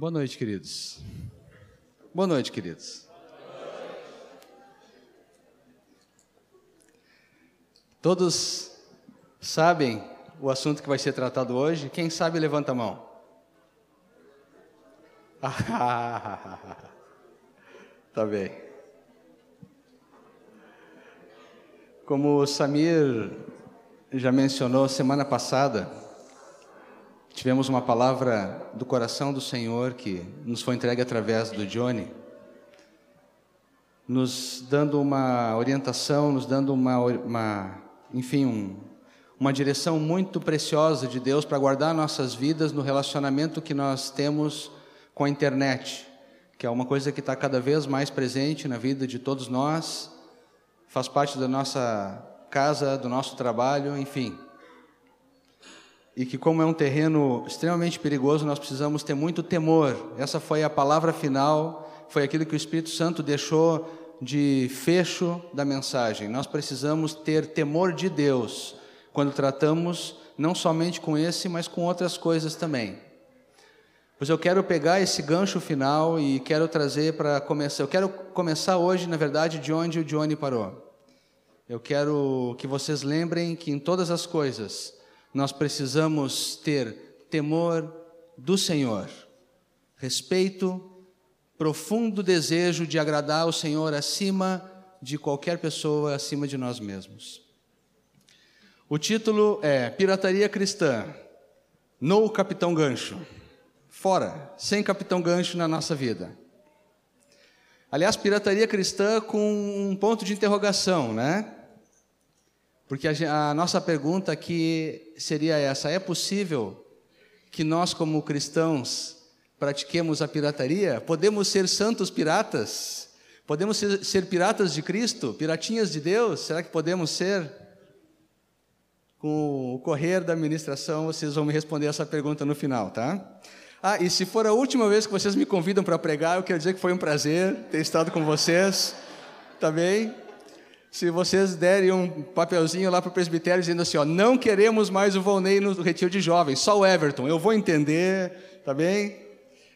Boa noite, queridos. Boa noite, queridos. Todos sabem o assunto que vai ser tratado hoje? Quem sabe, levanta a mão. tá bem. Como o Samir já mencionou semana passada, tivemos uma palavra do coração do Senhor que nos foi entregue através do Johnny, nos dando uma orientação, nos dando uma, uma enfim, um, uma direção muito preciosa de Deus para guardar nossas vidas no relacionamento que nós temos com a internet, que é uma coisa que está cada vez mais presente na vida de todos nós, faz parte da nossa casa, do nosso trabalho, enfim. E que, como é um terreno extremamente perigoso, nós precisamos ter muito temor. Essa foi a palavra final, foi aquilo que o Espírito Santo deixou de fecho da mensagem. Nós precisamos ter temor de Deus quando tratamos não somente com esse, mas com outras coisas também. Pois eu quero pegar esse gancho final e quero trazer para começar. Eu quero começar hoje, na verdade, de onde o Johnny parou. Eu quero que vocês lembrem que em todas as coisas nós precisamos ter temor do Senhor, respeito profundo desejo de agradar ao Senhor acima de qualquer pessoa, acima de nós mesmos. O título é Pirataria Cristã. No Capitão Gancho. Fora, sem Capitão Gancho na nossa vida. Aliás, pirataria cristã com um ponto de interrogação, né? Porque a, a nossa pergunta aqui seria essa: é possível que nós, como cristãos, pratiquemos a pirataria? Podemos ser santos piratas? Podemos ser, ser, piratas de Cristo? Piratinhas de Deus? Será que podemos ser? Com o correr da administração, vocês vão me responder essa pergunta no final, tá? Ah, e se for a última vez que vocês me convidam para pregar, eu quero dizer que foi um prazer ter estado com vocês, tá bem? Se vocês derem um papelzinho lá para o presbitério dizendo assim, ó, não queremos mais o Volney no retiro de jovens, só o Everton, eu vou entender, tá bem?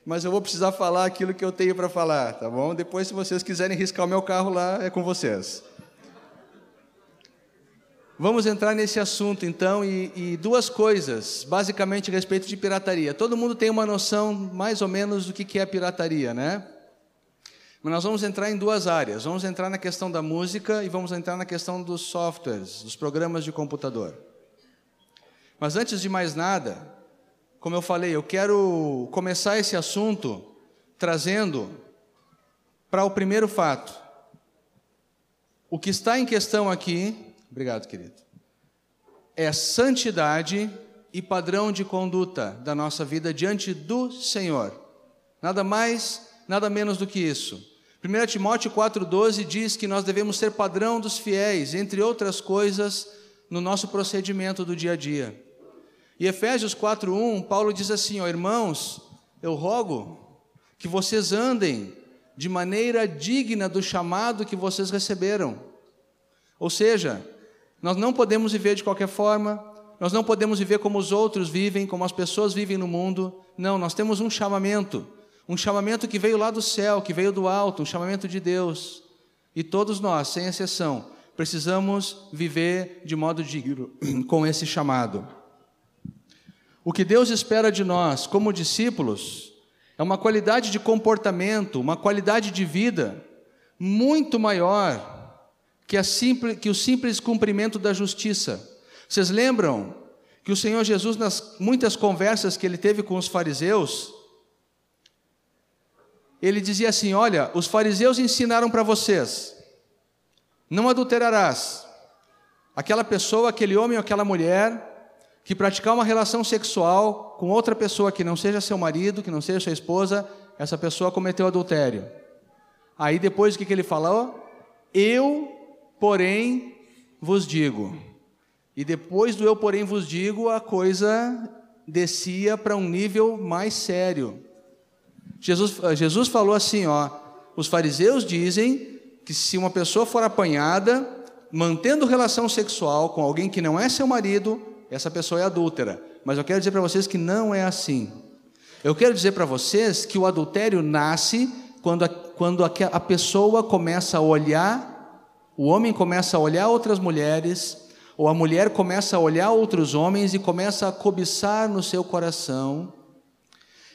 mas eu vou precisar falar aquilo que eu tenho para falar, tá bom? Depois, se vocês quiserem riscar o meu carro lá, é com vocês. Vamos entrar nesse assunto então, e, e, duas coisas, basicamente a respeito de pirataria. Todo mundo tem uma noção mais ou menos do que é pirataria, né? Mas nós vamos entrar em duas áreas. Vamos entrar na questão da música e vamos entrar na questão dos softwares, dos programas de computador. Mas antes de mais nada, como eu falei, eu quero começar esse assunto trazendo para o primeiro fato. O que está em questão aqui, obrigado, querido, é santidade e padrão de conduta da nossa vida diante do Senhor. Nada mais, nada menos do que isso. 1 Timóteo 4,12 diz que nós devemos ser padrão dos fiéis, entre outras coisas, no nosso procedimento do dia a dia. E Efésios 4:1, Paulo diz assim: ó, irmãos, eu rogo que vocês andem de maneira digna do chamado que vocês receberam. Ou seja, nós não podemos viver de qualquer forma, nós não podemos viver como os outros vivem, como as pessoas vivem no mundo. Não, nós temos um chamamento, um chamamento que veio lá do céu, que veio do alto, um chamamento de Deus. E todos nós, sem exceção, precisamos viver de modo digno com esse chamado. O que Deus espera de nós, como discípulos, é uma qualidade de comportamento, uma qualidade de vida muito maior que, simples, que o simples cumprimento da justiça. Vocês lembram que o Senhor Jesus, nas muitas conversas que ele teve com os fariseus, ele dizia assim: Olha, os fariseus ensinaram para vocês, não adulterarás. Aquela pessoa, aquele homem ou aquela mulher que praticar uma relação sexual com outra pessoa que não seja seu marido, que não seja sua esposa, essa pessoa cometeu adultério. Aí depois o que, ele falou? Eu, porém, vos digo. E depois do eu, porém, vos digo, a coisa descia para um nível mais sério. Jesus, Jesus falou assim: ó, os fariseus dizem que se uma pessoa for apanhada mantendo relação sexual com alguém que não é seu marido, essa pessoa é adúltera. Mas eu quero dizer para vocês que não é assim. Eu quero dizer para vocês que o adultério nasce quando, a, quando a, a pessoa começa a olhar, o homem começa a olhar outras mulheres, ou a mulher começa a olhar outros homens e começa a cobiçar no seu coração,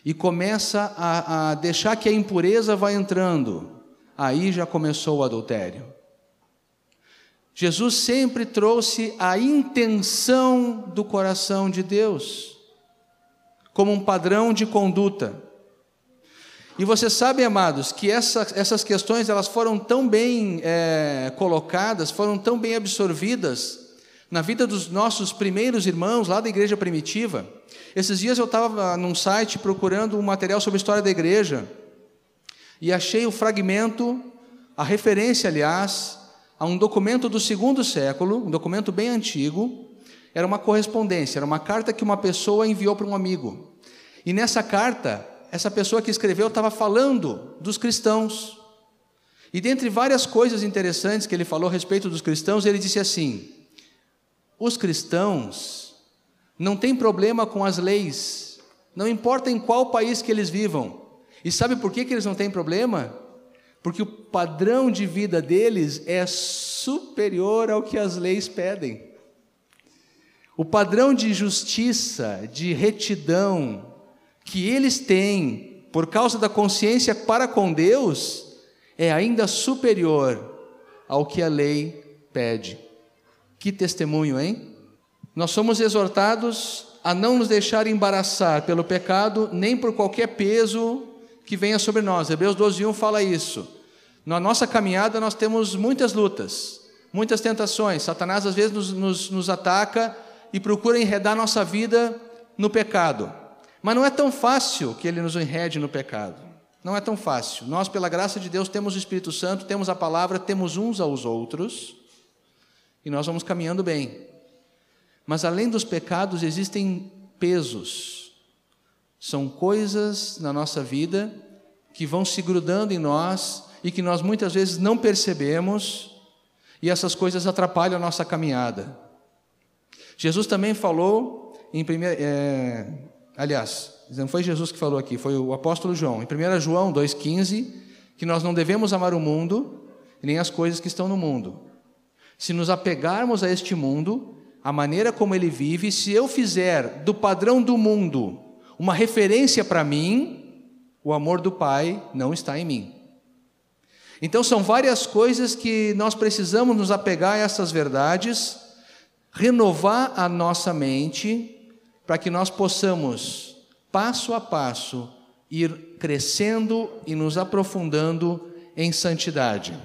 e começa a, a deixar que a impureza vá entrando. Aí já começou o adultério. Jesus sempre trouxe a intenção do coração de Deus como um padrão de conduta. E vocês sabem, amados, que essa, essas questões elas foram tão bem é, colocadas, foram tão bem absorvidas na vida dos nossos primeiros irmãos lá da igreja primitiva. Esses dias eu estava num site procurando um material sobre a história da igreja e achei o fragmento, a referência, aliás, a um documento do segundo século, um documento bem antigo, era uma correspondência, era uma carta que uma pessoa enviou para um amigo. E nessa carta, essa pessoa que escreveu estava falando dos cristãos. E dentre várias coisas interessantes que ele falou a respeito dos cristãos, ele disse assim: os cristãos não têm problema com as leis, não importa em qual país que eles vivam. E sabe por que, que eles não têm problema? porque o padrão de vida deles é superior ao que as leis pedem. O padrão de justiça, de retidão que eles têm por causa da consciência para com Deus é ainda superior ao que a lei pede. Que testemunho, hein? Nós somos exortados a não nos deixar embaraçar pelo pecado, nem por qualquer peso que venha sobre nós. Hebreus 12:1 fala isso. Na nossa caminhada nós temos muitas lutas, muitas tentações. Satanás às vezes nos, nos, nos ataca e procura enredar nossa vida no pecado. Mas não é tão fácil que ele nos enrede no pecado. Não é tão fácil. Nós, pela graça de Deus, temos o Espírito Santo, temos a palavra, temos uns aos outros e nós vamos caminhando bem. Mas além dos pecados, existem pesos são coisas na nossa vida que vão se grudando em nós e que nós muitas vezes não percebemos, e essas coisas atrapalham a nossa caminhada. Jesus também falou em primeira, é, aliás, não foi Jesus que falou aqui, foi o apóstolo João, em 1 João 2,15, que nós não devemos amar o mundo nem as coisas que estão no mundo. Se nos apegarmos a este mundo, a maneira como ele vive, se eu fizer do padrão do mundo uma referência para mim, o amor do Pai não está em mim. Então são várias coisas que nós precisamos nos apegar a essas verdades, renovar a nossa mente, para que nós possamos, passo a passo, ir crescendo e nos aprofundando em santidade.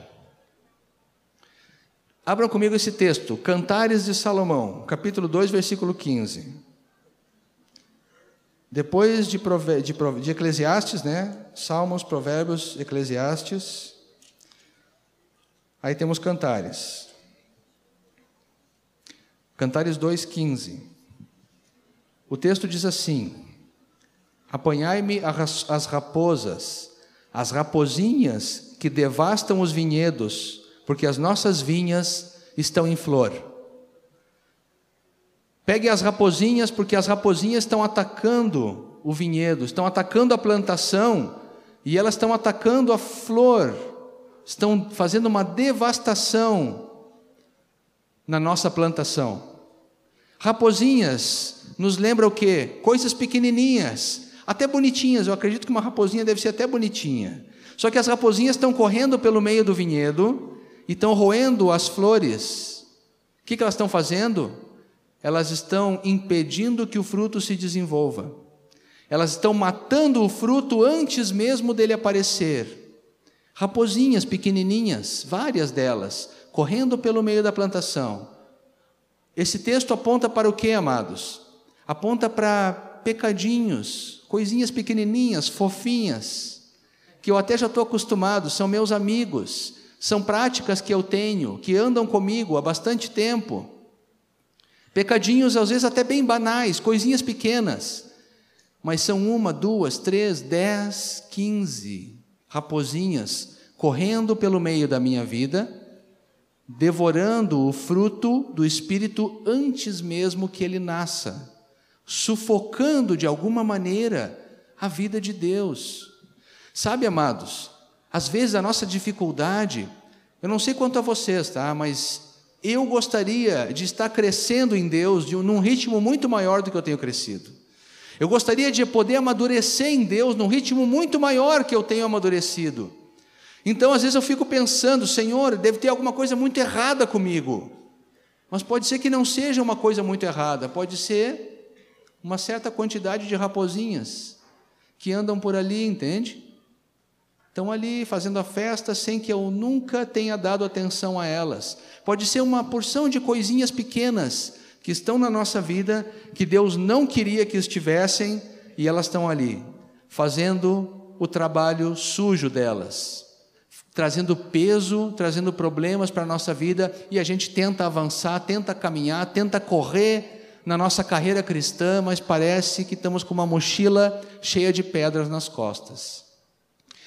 Abram comigo esse texto, Cantares de Salomão, capítulo 2, versículo 15. Depois de, de, de Eclesiastes, né? Salmos, Provérbios, Eclesiastes. Aí temos Cantares. Cantares 2,15. O texto diz assim: Apanhai-me as raposas, as rapozinhas que devastam os vinhedos, porque as nossas vinhas estão em flor. Pegue as raposinhas, porque as raposinhas estão atacando o vinhedo, estão atacando a plantação e elas estão atacando a flor, estão fazendo uma devastação na nossa plantação. Raposinhas nos lembra o quê? Coisas pequenininhas, até bonitinhas. Eu acredito que uma raposinha deve ser até bonitinha. Só que as raposinhas estão correndo pelo meio do vinhedo e estão roendo as flores. O que, que elas estão fazendo? elas estão impedindo que o fruto se desenvolva. Elas estão matando o fruto antes mesmo dele aparecer. Raposinhas pequenininhas, várias delas, correndo pelo meio da plantação. Esse texto aponta para o que, amados? Aponta para pecadinhos, coisinhas pequenininhas, fofinhas, que eu até já estou acostumado, são meus amigos, são práticas que eu tenho, que andam comigo há bastante tempo. Pecadinhos, às vezes, até bem banais, coisinhas pequenas, mas são uma, duas, três, dez, quinze raposinhas correndo pelo meio da minha vida, devorando o fruto do Espírito antes mesmo que ele nasça, sufocando de alguma maneira a vida de Deus. Sabe, amados, às vezes a nossa dificuldade, eu não sei quanto a vocês, tá? Mas eu gostaria de estar crescendo em Deus de um, num ritmo muito maior do que eu tenho crescido. Eu gostaria de poder amadurecer em Deus num ritmo muito maior que eu tenho amadurecido. Então, às vezes eu fico pensando, Senhor, deve ter alguma coisa muito errada comigo. Mas pode ser que não seja uma coisa muito errada, pode ser uma certa quantidade de raposinhas que andam por ali, entende? Estão ali fazendo a festa sem que eu nunca tenha dado atenção a elas. Pode ser uma porção de coisinhas pequenas que estão na nossa vida, que Deus não queria que estivessem, e elas estão ali, fazendo o trabalho sujo delas, trazendo peso, trazendo problemas para a nossa vida, e a gente tenta avançar, tenta caminhar, tenta correr na nossa carreira cristã, mas parece que estamos com uma mochila cheia de pedras nas costas.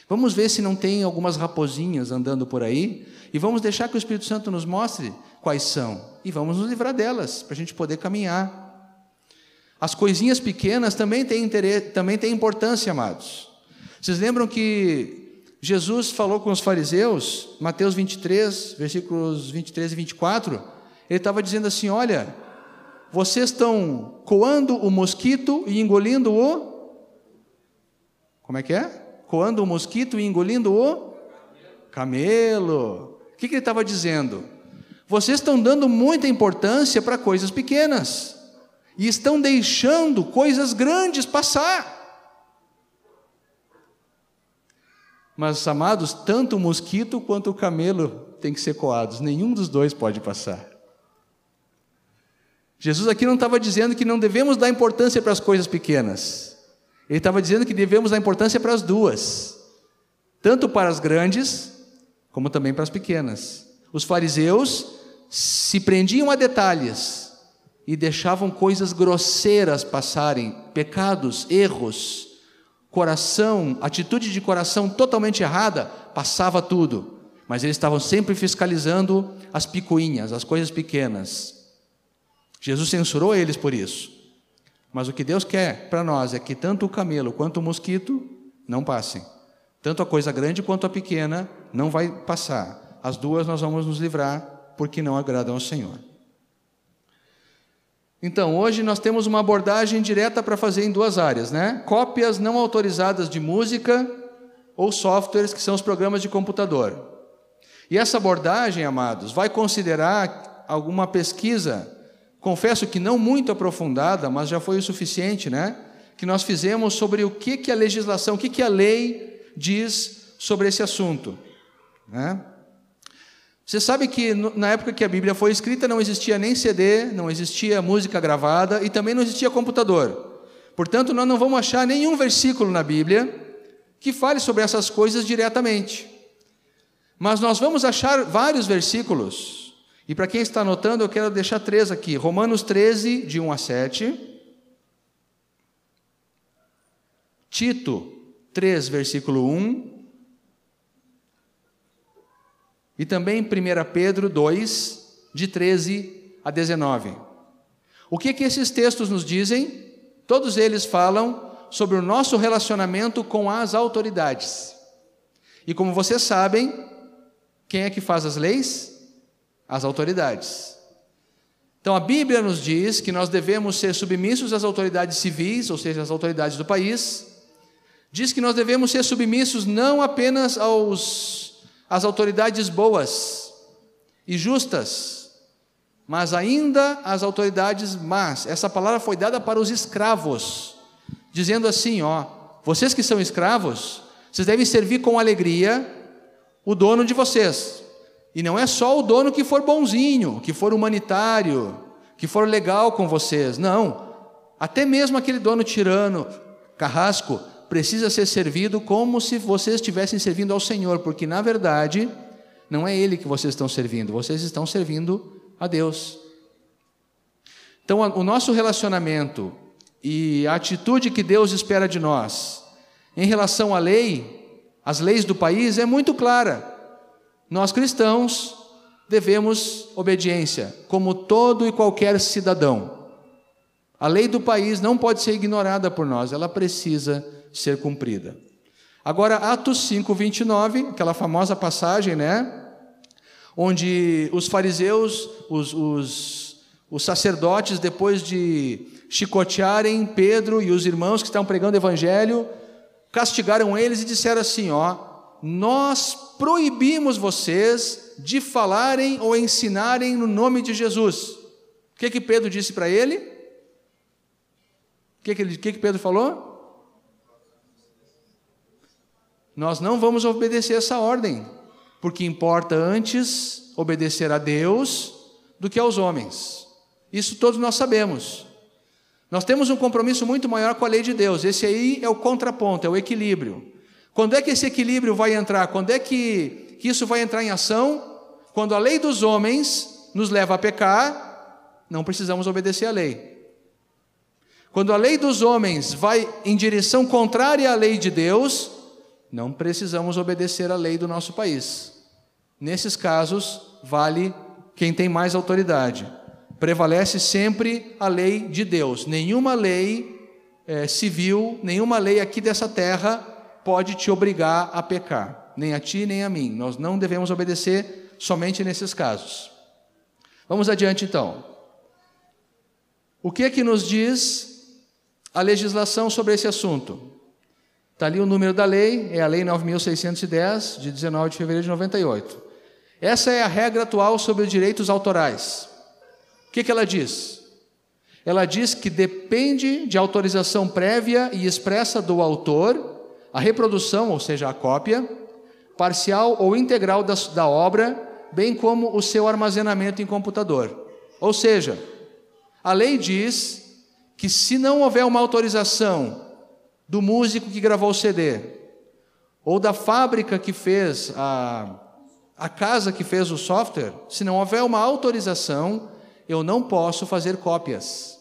Vamos ver se não tem algumas raposinhas andando por aí, e vamos deixar que o Espírito Santo nos mostre quais são e vamos nos livrar delas para a gente poder caminhar. As coisinhas pequenas também têm, interesse, também têm importância, amados. Vocês lembram que Jesus falou com os fariseus, Mateus 23, versículos 23 e 24? Ele estava dizendo assim: Olha, vocês estão coando o mosquito e engolindo o. Como é que é? Coando o mosquito e engolindo o camelo. O que, que ele estava dizendo? Vocês estão dando muita importância para coisas pequenas e estão deixando coisas grandes passar. Mas, amados, tanto o mosquito quanto o camelo têm que ser coados, nenhum dos dois pode passar. Jesus aqui não estava dizendo que não devemos dar importância para as coisas pequenas, ele estava dizendo que devemos dar importância para as duas, tanto para as grandes, como também para as pequenas. Os fariseus se prendiam a detalhes e deixavam coisas grosseiras passarem, pecados, erros, coração, atitude de coração totalmente errada, passava tudo. Mas eles estavam sempre fiscalizando as picuinhas, as coisas pequenas. Jesus censurou eles por isso. Mas o que Deus quer para nós é que tanto o camelo quanto o mosquito não passem. Tanto a coisa grande quanto a pequena não vai passar. As duas nós vamos nos livrar porque não agradam ao Senhor. Então, hoje nós temos uma abordagem direta para fazer em duas áreas, né? Cópias não autorizadas de música ou softwares que são os programas de computador. E essa abordagem, amados, vai considerar alguma pesquisa, confesso que não muito aprofundada, mas já foi o suficiente, né? Que nós fizemos sobre o que, que a legislação, o que, que a lei diz sobre esse assunto, né? Você sabe que na época que a Bíblia foi escrita não existia nem CD, não existia música gravada e também não existia computador. Portanto, nós não vamos achar nenhum versículo na Bíblia que fale sobre essas coisas diretamente. Mas nós vamos achar vários versículos. E para quem está anotando, eu quero deixar três aqui: Romanos 13, de 1 a 7. Tito 3, versículo 1. E também 1 Pedro 2, de 13 a 19. O que, que esses textos nos dizem? Todos eles falam sobre o nosso relacionamento com as autoridades. E como vocês sabem, quem é que faz as leis? As autoridades. Então a Bíblia nos diz que nós devemos ser submissos às autoridades civis, ou seja, às autoridades do país. Diz que nós devemos ser submissos não apenas aos as autoridades boas e justas, mas ainda as autoridades más. Essa palavra foi dada para os escravos, dizendo assim: ó, vocês que são escravos, vocês devem servir com alegria o dono de vocês. E não é só o dono que for bonzinho, que for humanitário, que for legal com vocês. Não. Até mesmo aquele dono tirano, carrasco, precisa ser servido como se vocês estivessem servindo ao Senhor, porque na verdade não é Ele que vocês estão servindo, vocês estão servindo a Deus. Então, o nosso relacionamento e a atitude que Deus espera de nós em relação à lei, as leis do país, é muito clara. Nós cristãos devemos obediência, como todo e qualquer cidadão. A lei do país não pode ser ignorada por nós, ela precisa ser cumprida. Agora, Atos 5, 29, aquela famosa passagem, né? Onde os fariseus, os, os, os sacerdotes, depois de chicotearem Pedro e os irmãos que estavam pregando o evangelho, castigaram eles e disseram assim: Ó, nós proibimos vocês de falarem ou ensinarem no nome de Jesus. O que, que Pedro disse para ele? O que, que, que, que Pedro falou? Nós não vamos obedecer essa ordem, porque importa antes obedecer a Deus do que aos homens. Isso todos nós sabemos. Nós temos um compromisso muito maior com a lei de Deus. Esse aí é o contraponto, é o equilíbrio. Quando é que esse equilíbrio vai entrar? Quando é que, que isso vai entrar em ação? Quando a lei dos homens nos leva a pecar, não precisamos obedecer à lei. Quando a lei dos homens vai em direção contrária à lei de Deus, não precisamos obedecer à lei do nosso país. Nesses casos, vale quem tem mais autoridade. Prevalece sempre a lei de Deus. Nenhuma lei é, civil, nenhuma lei aqui dessa terra pode te obrigar a pecar, nem a ti nem a mim. Nós não devemos obedecer somente nesses casos. Vamos adiante então. O que é que nos diz a legislação sobre esse assunto? Está ali o número da lei, é a Lei 9.610, de 19 de fevereiro de 98. Essa é a regra atual sobre os direitos autorais. O que, que ela diz? Ela diz que depende de autorização prévia e expressa do autor a reprodução, ou seja, a cópia, parcial ou integral da, da obra, bem como o seu armazenamento em computador. Ou seja, a lei diz que se não houver uma autorização do músico que gravou o CD, ou da fábrica que fez a, a casa que fez o software, se não houver uma autorização, eu não posso fazer cópias.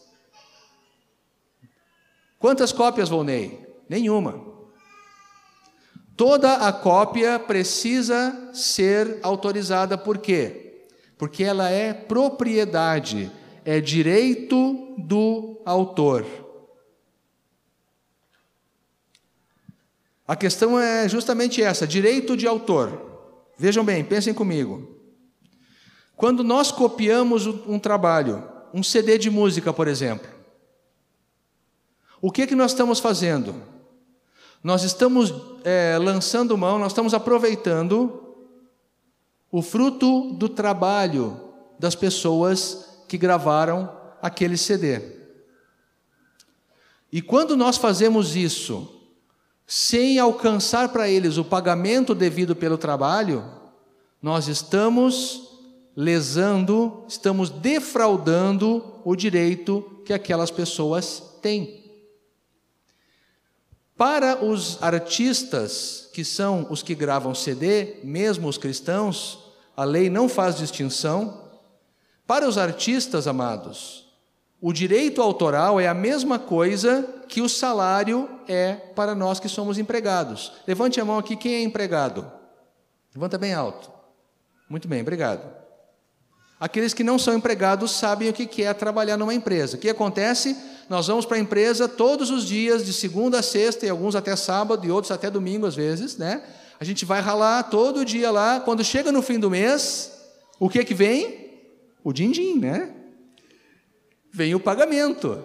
Quantas cópias, Volney? Nenhuma. Toda a cópia precisa ser autorizada, por quê? Porque ela é propriedade, é direito do autor. A questão é justamente essa: direito de autor. Vejam bem, pensem comigo. Quando nós copiamos um trabalho, um CD de música, por exemplo, o que, é que nós estamos fazendo? Nós estamos é, lançando mão, nós estamos aproveitando o fruto do trabalho das pessoas que gravaram aquele CD. E quando nós fazemos isso, sem alcançar para eles o pagamento devido pelo trabalho, nós estamos lesando, estamos defraudando o direito que aquelas pessoas têm. Para os artistas, que são os que gravam CD, mesmo os cristãos, a lei não faz distinção. Para os artistas, amados, o direito autoral é a mesma coisa que o salário é para nós que somos empregados. Levante a mão aqui, quem é empregado? Levanta bem alto. Muito bem, obrigado. Aqueles que não são empregados sabem o que é trabalhar numa empresa. O que acontece? nós vamos para a empresa todos os dias, de segunda a sexta, e alguns até sábado, e outros até domingo às vezes, né? A gente vai ralar todo dia lá. Quando chega no fim do mês, o que que vem? O din-din, né? Vem o pagamento.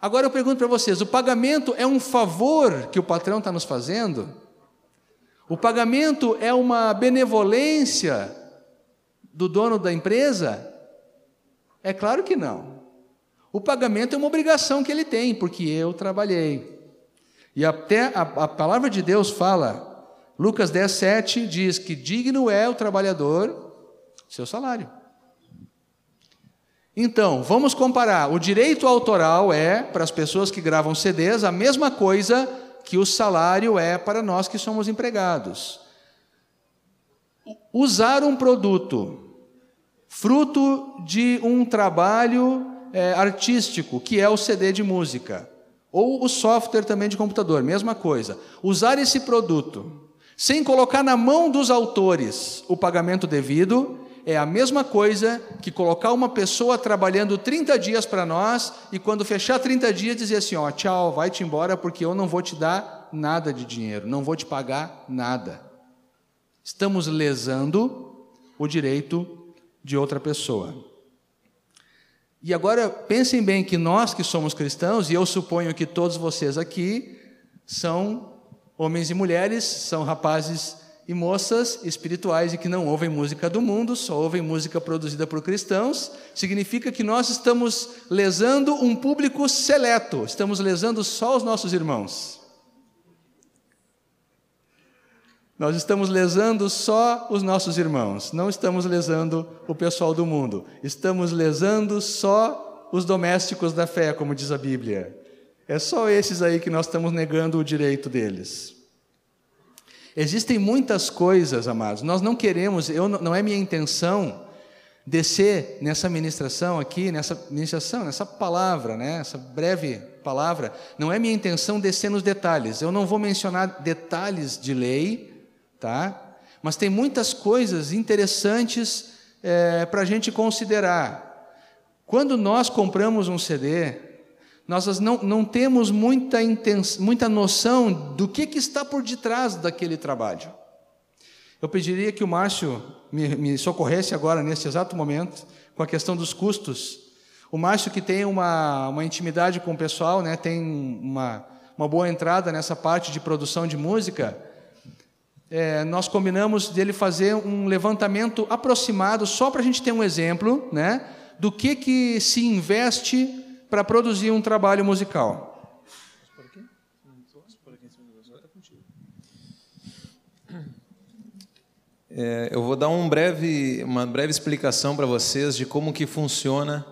Agora eu pergunto para vocês: o pagamento é um favor que o patrão está nos fazendo? O pagamento é uma benevolência do dono da empresa? É claro que não. O pagamento é uma obrigação que ele tem, porque eu trabalhei. E até a, a palavra de Deus fala, Lucas 10, 7 diz que digno é o trabalhador seu salário. Então, vamos comparar. O direito autoral é, para as pessoas que gravam CDs, a mesma coisa que o salário é para nós que somos empregados. Usar um produto, fruto de um trabalho é, artístico, que é o CD de música, ou o software também de computador, mesma coisa. Usar esse produto sem colocar na mão dos autores o pagamento devido é a mesma coisa que colocar uma pessoa trabalhando 30 dias para nós e quando fechar 30 dias dizer assim: ó, tchau, vai-te embora porque eu não vou te dar nada de dinheiro, não vou te pagar nada. Estamos lesando o direito de outra pessoa. E agora pensem bem que nós que somos cristãos, e eu suponho que todos vocês aqui são homens e mulheres, são rapazes e moças espirituais e que não ouvem música do mundo, só ouvem música produzida por cristãos, significa que nós estamos lesando um público seleto, estamos lesando só os nossos irmãos. Nós estamos lesando só os nossos irmãos, não estamos lesando o pessoal do mundo, estamos lesando só os domésticos da fé, como diz a Bíblia. É só esses aí que nós estamos negando o direito deles. Existem muitas coisas, amados. Nós não queremos, eu, não é minha intenção descer nessa ministração aqui, nessa ministração, nessa palavra, né, essa breve palavra, não é minha intenção descer nos detalhes. Eu não vou mencionar detalhes de lei, tá? Mas tem muitas coisas interessantes é, para a gente considerar. Quando nós compramos um CD, nós não, não temos muita, intens, muita noção do que, que está por detrás daquele trabalho. Eu pediria que o Márcio me, me socorresse agora, nesse exato momento, com a questão dos custos. O Márcio, que tem uma, uma intimidade com o pessoal, né, tem uma, uma boa entrada nessa parte de produção de música, é, nós combinamos dele fazer um levantamento aproximado, só para a gente ter um exemplo né, do que, que se investe para produzir um trabalho musical. É, eu vou dar um breve, uma breve explicação para vocês de como que funciona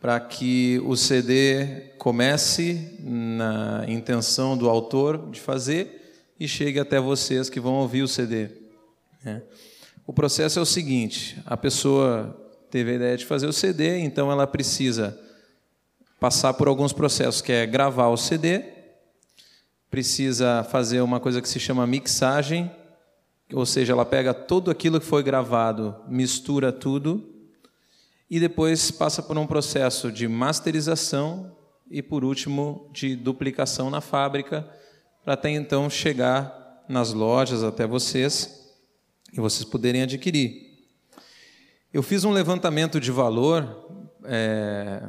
para que o CD comece na intenção do autor de fazer e chegue até vocês que vão ouvir o CD. Né? O processo é o seguinte: a pessoa teve a ideia de fazer o CD, então ela precisa passar por alguns processos, que é gravar o CD, precisa fazer uma coisa que se chama mixagem, ou seja, ela pega tudo aquilo que foi gravado, mistura tudo e depois passa por um processo de masterização e por último de duplicação na fábrica para até então chegar nas lojas até vocês e vocês poderem adquirir. Eu fiz um levantamento de valor é,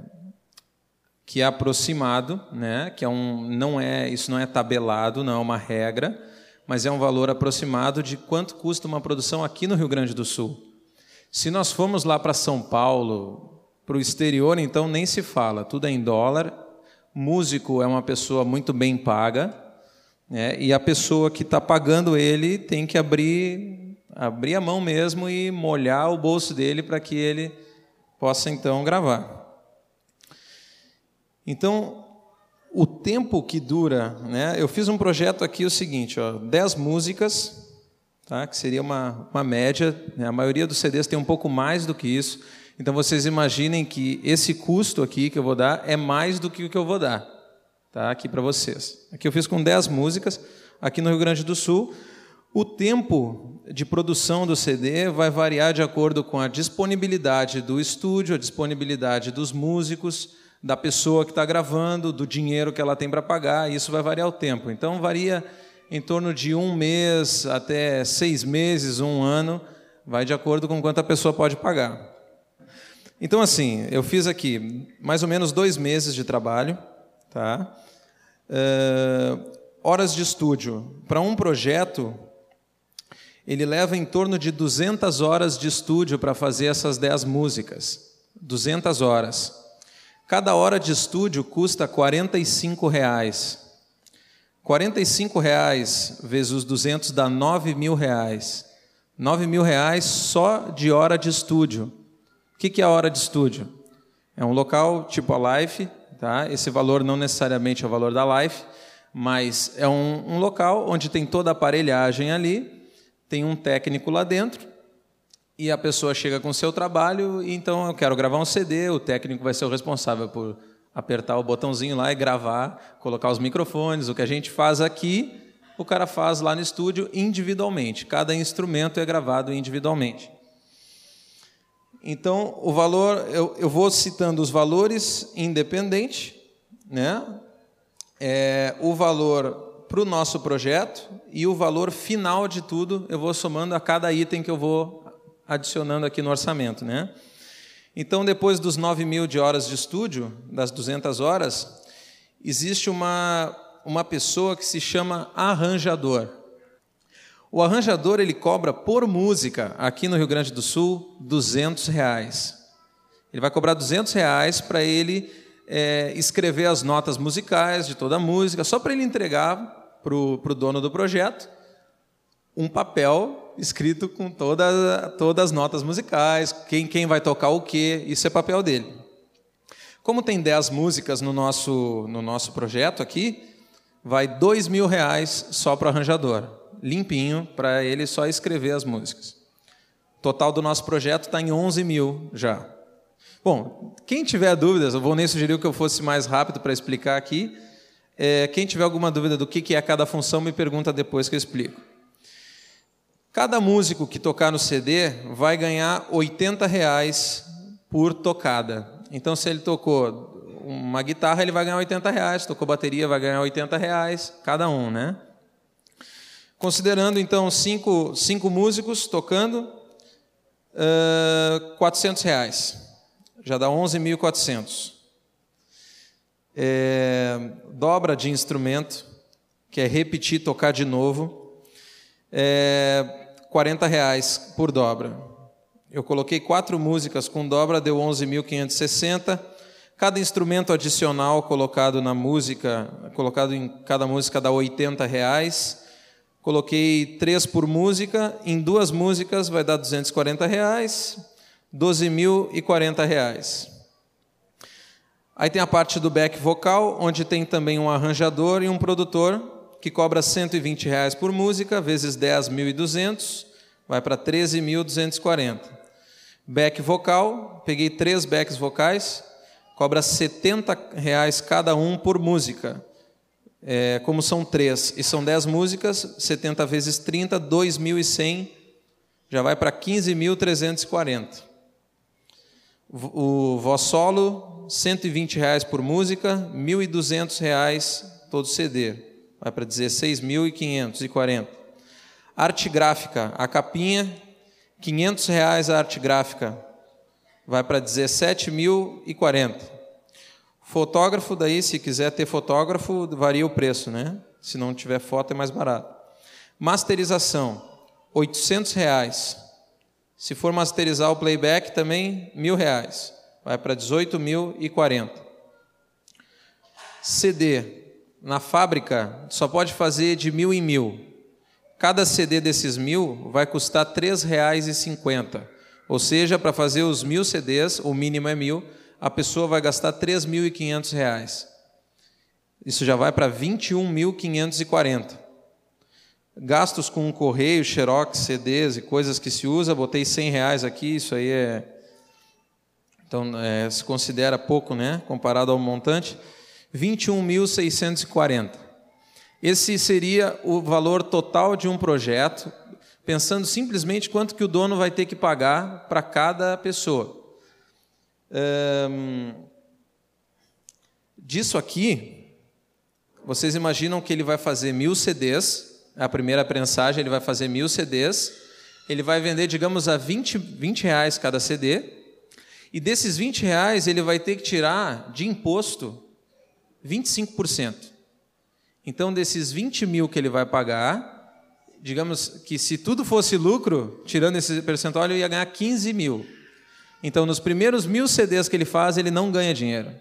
que é aproximado, né? Que é um, não é, isso não é tabelado, não é uma regra, mas é um valor aproximado de quanto custa uma produção aqui no Rio Grande do Sul. Se nós formos lá para São Paulo, para o exterior, então nem se fala, tudo é em dólar. Músico é uma pessoa muito bem paga, né? e a pessoa que está pagando ele tem que abrir, abrir a mão mesmo e molhar o bolso dele para que ele possa então gravar. Então, o tempo que dura, né? Eu fiz um projeto aqui o seguinte, ó, 10 músicas, tá? Que seria uma, uma média. Né? A maioria dos CDs tem um pouco mais do que isso. Então vocês imaginem que esse custo aqui que eu vou dar é mais do que o que eu vou dar, tá? Aqui para vocês. Aqui eu fiz com 10 músicas, aqui no Rio Grande do Sul. O tempo de produção do CD vai variar de acordo com a disponibilidade do estúdio, a disponibilidade dos músicos, da pessoa que está gravando, do dinheiro que ela tem para pagar, isso vai variar o tempo. Então, varia em torno de um mês até seis meses, um ano, vai de acordo com quanto a pessoa pode pagar. Então, assim, eu fiz aqui mais ou menos dois meses de trabalho, tá? Uh, horas de estúdio. Para um projeto, ele leva em torno de 200 horas de estúdio para fazer essas 10 músicas. 200 horas. Cada hora de estúdio custa 45 reais. 45 reais vezes os 200 dá 9 mil reais. 9 mil reais só de hora de estúdio. O que é a hora de estúdio? É um local tipo a Life, tá? esse valor não necessariamente é o valor da Life, mas é um, um local onde tem toda a aparelhagem ali, tem um técnico lá dentro, e a pessoa chega com o seu trabalho, e então eu quero gravar um CD, o técnico vai ser o responsável por apertar o botãozinho lá e gravar, colocar os microfones. O que a gente faz aqui, o cara faz lá no estúdio individualmente. Cada instrumento é gravado individualmente. Então, o valor, eu, eu vou citando os valores independente, né? É, o valor para o nosso projeto e o valor final de tudo eu vou somando a cada item que eu vou adicionando aqui no orçamento, né? Então, depois dos 9 mil de horas de estúdio, das 200 horas, existe uma, uma pessoa que se chama arranjador. O arranjador ele cobra por música, aqui no Rio Grande do Sul, 200 reais. Ele vai cobrar 200 reais para ele é, escrever as notas musicais de toda a música, só para ele entregar para o dono do projeto um papel escrito com toda, todas as notas musicais, quem, quem vai tocar o quê, isso é papel dele. Como tem 10 músicas no nosso, no nosso projeto aqui, vai dois mil reais só para o arranjador limpinho para ele só escrever as músicas. O total do nosso projeto está em 11 mil já. Bom, quem tiver dúvidas, vou nem sugerir que eu fosse mais rápido para explicar aqui. É, quem tiver alguma dúvida do que é cada função, me pergunta depois que eu explico. Cada músico que tocar no CD vai ganhar 80 reais por tocada. Então, se ele tocou uma guitarra, ele vai ganhar 80 reais. Tocou bateria, vai ganhar 80 reais, cada um, né? Considerando então cinco, cinco músicos tocando, uh, 400 reais. Já dá 11.400. É, dobra de instrumento, que é repetir, tocar de novo, é, 40 reais por dobra. Eu coloquei quatro músicas com dobra, deu 11.560. Cada instrumento adicional colocado na música, colocado em cada música dá 80 reais. Coloquei três por música, em duas músicas vai dar 240 reais, 12.040 reais. Aí tem a parte do back vocal, onde tem também um arranjador e um produtor, que cobra 120 reais por música, vezes 10.200, vai para 13.240. Back vocal, peguei três backs vocais, cobra 70 reais cada um por música, é, como são três e são dez músicas, 70 vezes 30, 2.100, já vai para 15.340. O voz solo, 120 reais por música, 1.200 reais todo CD, vai para 16.540. Arte gráfica, a capinha, 500 reais a arte gráfica, vai para 17.040. Fotógrafo, daí, se quiser ter fotógrafo, varia o preço, né? Se não tiver foto, é mais barato. Masterização, 800 reais. Se for masterizar o playback, também mil reais. Vai para 18.040. CD, na fábrica, só pode fazer de mil em mil. Cada CD desses mil vai custar R$ 3,50. Ou seja, para fazer os mil CDs, o mínimo é mil, a pessoa vai gastar R$ 3.500. Isso já vai para 21.540. Gastos com correio, xerox, CDs e coisas que se usa, botei 100 reais aqui, isso aí é... Então, é, se considera pouco, né, comparado ao montante. 21.640. Esse seria o valor total de um projeto, pensando simplesmente quanto que o dono vai ter que pagar para cada pessoa disso aqui, vocês imaginam que ele vai fazer mil CDs, a primeira prensagem ele vai fazer mil CDs, ele vai vender, digamos, a 20, 20 reais cada CD, e desses 20 reais ele vai ter que tirar de imposto 25%. Então, desses 20 mil que ele vai pagar, digamos que se tudo fosse lucro, tirando esse percentual, ele ia ganhar 15 mil. Então, nos primeiros mil CDs que ele faz, ele não ganha dinheiro.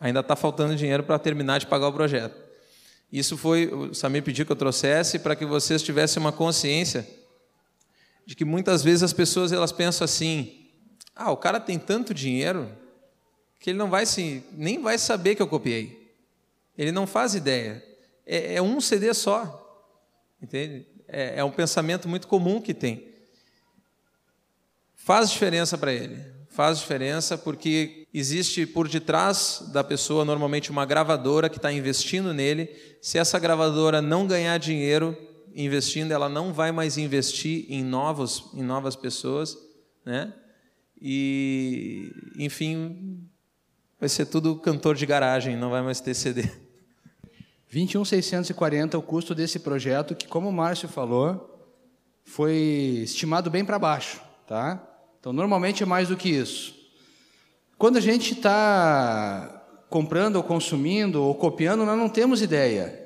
Ainda está faltando dinheiro para terminar de pagar o projeto. Isso foi, o Samir pediu que eu trouxesse para que vocês tivessem uma consciência de que muitas vezes as pessoas elas pensam assim: ah, o cara tem tanto dinheiro que ele não vai se, nem vai saber que eu copiei. Ele não faz ideia. É, é um CD só. Entende? É, é um pensamento muito comum que tem. Faz diferença para ele. Faz diferença porque existe por detrás da pessoa normalmente uma gravadora que está investindo nele. Se essa gravadora não ganhar dinheiro investindo, ela não vai mais investir em novos, em novas pessoas, né? e, enfim, vai ser tudo cantor de garagem, não vai mais ter CD. 21.640 é o custo desse projeto, que, como o Márcio falou, foi estimado bem para baixo, tá? Então, normalmente é mais do que isso. Quando a gente está comprando ou consumindo ou copiando, nós não temos ideia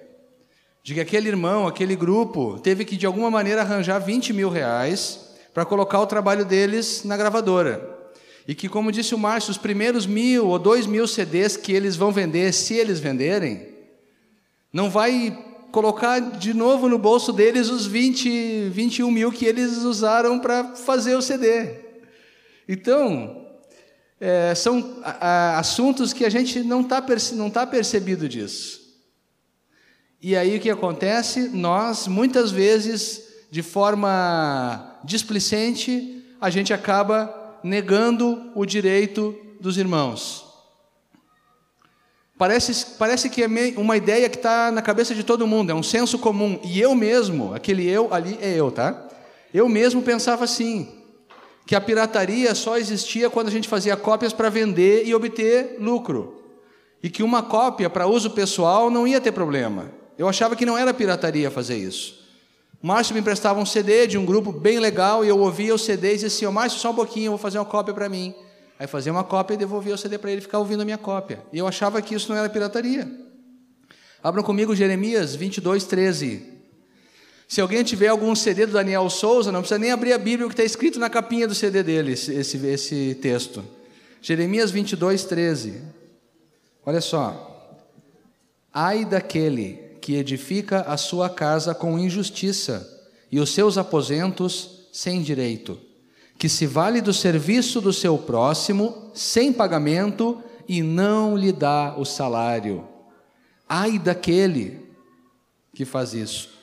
de que aquele irmão, aquele grupo, teve que de alguma maneira arranjar 20 mil reais para colocar o trabalho deles na gravadora. E que, como disse o Márcio, os primeiros mil ou dois mil CDs que eles vão vender, se eles venderem, não vai colocar de novo no bolso deles os 20, 21 mil que eles usaram para fazer o CD. Então, é, são a, a, assuntos que a gente não está não tá percebido disso. E aí o que acontece? Nós, muitas vezes, de forma displicente, a gente acaba negando o direito dos irmãos. Parece, parece que é uma ideia que está na cabeça de todo mundo, é um senso comum. E eu mesmo, aquele eu ali é eu, tá? Eu mesmo pensava assim, que a pirataria só existia quando a gente fazia cópias para vender e obter lucro. E que uma cópia para uso pessoal não ia ter problema. Eu achava que não era pirataria fazer isso. O Márcio me emprestava um CD de um grupo bem legal e eu ouvia o CD e dizia assim: oh, Márcio, só um pouquinho, eu vou fazer uma cópia para mim. Aí fazia uma cópia e devolvia o CD para ele ficar ouvindo a minha cópia. E eu achava que isso não era pirataria. Abram comigo Jeremias 22, 13. Se alguém tiver algum CD do Daniel Souza, não precisa nem abrir a Bíblia, o que está escrito na capinha do CD dele, esse, esse texto. Jeremias 22, 13. Olha só. Ai daquele que edifica a sua casa com injustiça e os seus aposentos sem direito, que se vale do serviço do seu próximo sem pagamento e não lhe dá o salário. Ai daquele que faz isso,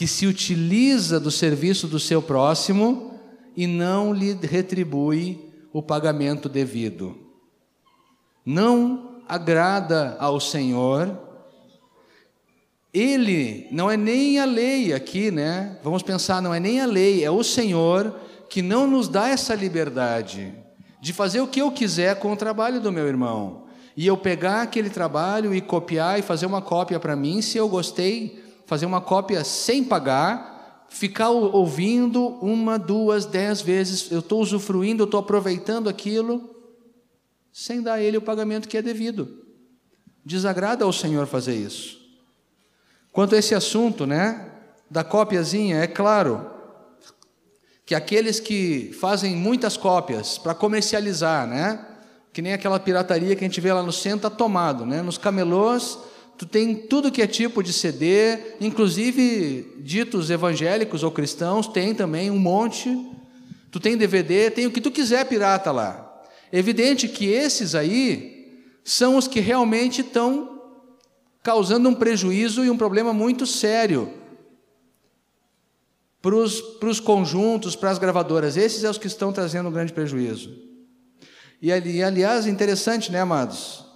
que se utiliza do serviço do seu próximo e não lhe retribui o pagamento devido. Não agrada ao Senhor ele não é nem a lei aqui, né? Vamos pensar, não é nem a lei, é o Senhor que não nos dá essa liberdade de fazer o que eu quiser com o trabalho do meu irmão. E eu pegar aquele trabalho e copiar e fazer uma cópia para mim, se eu gostei, fazer uma cópia sem pagar, ficar ouvindo uma, duas, dez vezes, eu estou usufruindo, eu estou aproveitando aquilo, sem dar a ele o pagamento que é devido. Desagrada ao Senhor fazer isso. Quanto a esse assunto, né, da cópiazinha, é claro que aqueles que fazem muitas cópias para comercializar, né, que nem aquela pirataria que a gente vê lá no centro, está tomado, né, nos camelôs, tu tem tudo que é tipo de CD, inclusive ditos evangélicos ou cristãos, tem também um monte, tu tem DVD, tem o que tu quiser pirata lá. Evidente que esses aí são os que realmente estão causando um prejuízo e um problema muito sério para os conjuntos, para as gravadoras. Esses são os que estão trazendo um grande prejuízo. E, aliás, interessante, né, amados?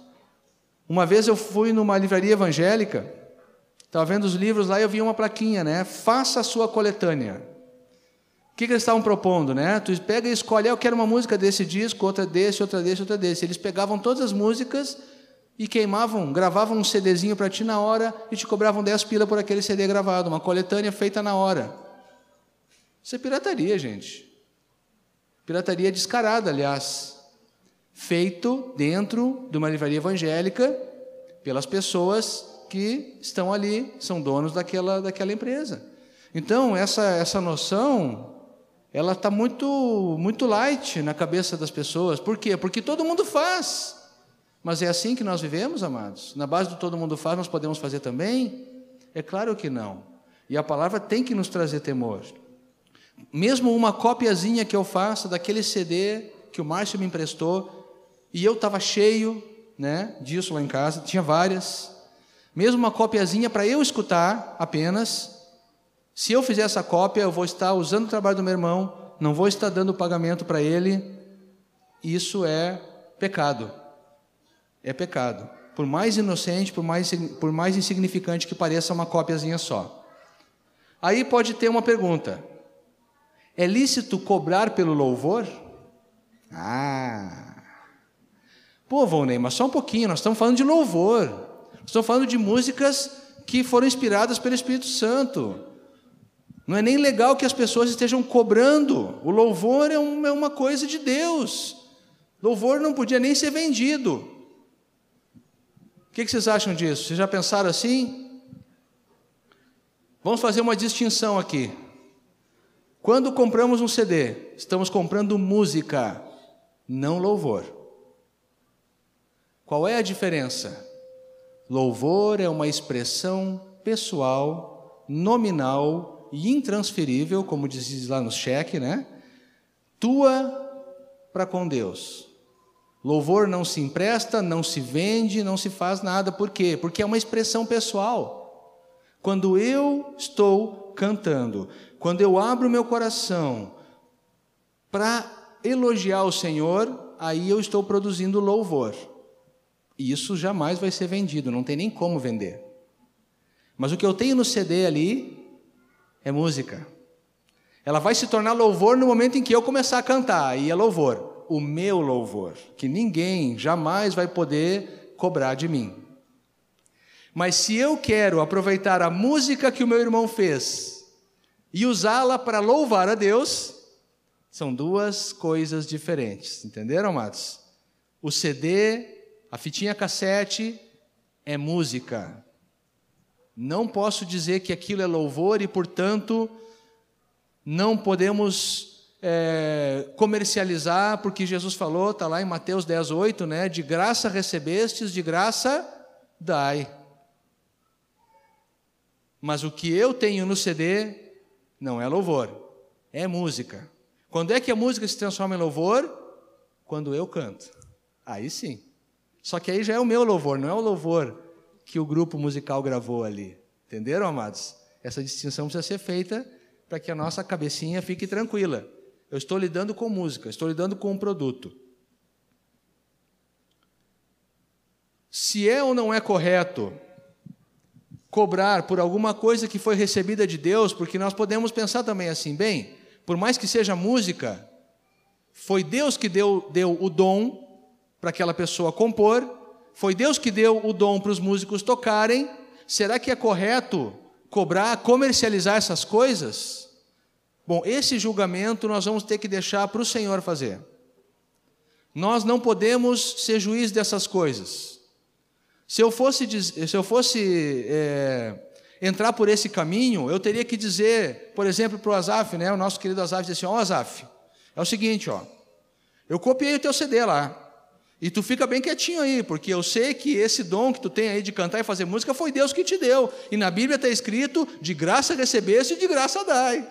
Uma vez eu fui numa livraria evangélica, estava vendo os livros lá e eu vi uma plaquinha, né? Faça a sua coletânea. O que, que eles estavam propondo, né? Tu pega e escolhe, ah, eu quero uma música desse disco, outra desse, outra desse, outra desse. Eles pegavam todas as músicas e queimavam, gravavam um CDzinho para ti na hora e te cobravam 10 pila por aquele CD gravado, uma coletânea feita na hora. Isso é pirataria, gente. Pirataria descarada, aliás. Feito dentro de uma livraria evangélica pelas pessoas que estão ali, são donos daquela, daquela empresa. Então, essa, essa noção, ela está muito, muito light na cabeça das pessoas. Por quê? Porque todo mundo faz. Mas é assim que nós vivemos, amados? Na base do todo mundo faz, nós podemos fazer também? É claro que não. E a palavra tem que nos trazer temor. Mesmo uma copiazinha que eu faça daquele CD que o Márcio me emprestou, e eu estava cheio né, disso lá em casa, tinha várias. Mesmo uma copiazinha para eu escutar apenas. Se eu fizer essa cópia, eu vou estar usando o trabalho do meu irmão, não vou estar dando pagamento para ele. Isso é pecado é pecado. Por mais inocente, por mais, por mais insignificante que pareça uma cópiazinha só. Aí pode ter uma pergunta: é lícito cobrar pelo louvor? Ah. Pô, Volney, mas só um pouquinho, nós estamos falando de louvor. Estamos falando de músicas que foram inspiradas pelo Espírito Santo. Não é nem legal que as pessoas estejam cobrando. O louvor é, é uma coisa de Deus. Louvor não podia nem ser vendido. O que vocês acham disso? Vocês já pensaram assim? Vamos fazer uma distinção aqui. Quando compramos um CD, estamos comprando música, não louvor. Qual é a diferença? Louvor é uma expressão pessoal, nominal e intransferível, como diz lá no cheque, né? Tua para com Deus. Louvor não se empresta, não se vende, não se faz nada. Por quê? Porque é uma expressão pessoal. Quando eu estou cantando, quando eu abro meu coração para elogiar o Senhor, aí eu estou produzindo louvor. E isso jamais vai ser vendido, não tem nem como vender. Mas o que eu tenho no CD ali é música. Ela vai se tornar louvor no momento em que eu começar a cantar, aí é louvor, o meu louvor, que ninguém jamais vai poder cobrar de mim. Mas se eu quero aproveitar a música que o meu irmão fez e usá-la para louvar a Deus, são duas coisas diferentes. Entenderam, amados? O CD, a fitinha cassete, é música. Não posso dizer que aquilo é louvor e, portanto, não podemos é, comercializar, porque Jesus falou, está lá em Mateus 10, 8, né? De graça recebestes, de graça dai. Mas o que eu tenho no CD não é louvor, é música. Quando é que a música se transforma em louvor? Quando eu canto. Aí sim. Só que aí já é o meu louvor, não é o louvor que o grupo musical gravou ali. Entenderam, amados? Essa distinção precisa ser feita para que a nossa cabecinha fique tranquila. Eu estou lidando com música, estou lidando com um produto. Se é ou não é correto cobrar por alguma coisa que foi recebida de Deus, porque nós podemos pensar também assim, bem, por mais que seja música, foi Deus que deu, deu o dom para aquela pessoa compor, foi Deus que deu o dom para os músicos tocarem, será que é correto cobrar, comercializar essas coisas? Bom, esse julgamento nós vamos ter que deixar para o Senhor fazer. Nós não podemos ser juiz dessas coisas. Se eu fosse, se eu fosse é, entrar por esse caminho, eu teria que dizer, por exemplo, para o Azaf, né, o nosso querido Azaf, dizer assim: Ó, oh, Azaf, é o seguinte, ó, eu copiei o teu CD lá, e tu fica bem quietinho aí, porque eu sei que esse dom que tu tem aí de cantar e fazer música foi Deus que te deu. E na Bíblia está escrito: de graça recebeste e de graça dai.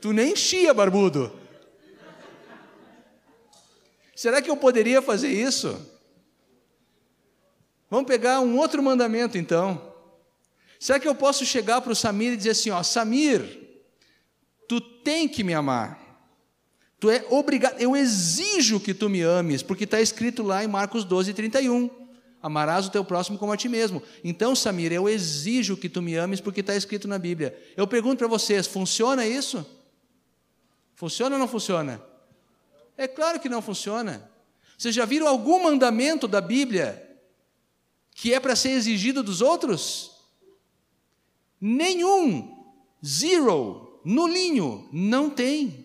Tu nem enchia, barbudo. Será que eu poderia fazer isso? Vamos pegar um outro mandamento então. Será que eu posso chegar para o Samir e dizer assim: ó, Samir, tu tem que me amar. Tu é obrigado, eu exijo que tu me ames, porque está escrito lá em Marcos 12, 31. Amarás o teu próximo como a ti mesmo. Então, Samir, eu exijo que tu me ames, porque está escrito na Bíblia. Eu pergunto para vocês: funciona isso? Funciona ou não funciona? É claro que não funciona. Vocês já viram algum mandamento da Bíblia que é para ser exigido dos outros? Nenhum, zero, nulinho, não tem.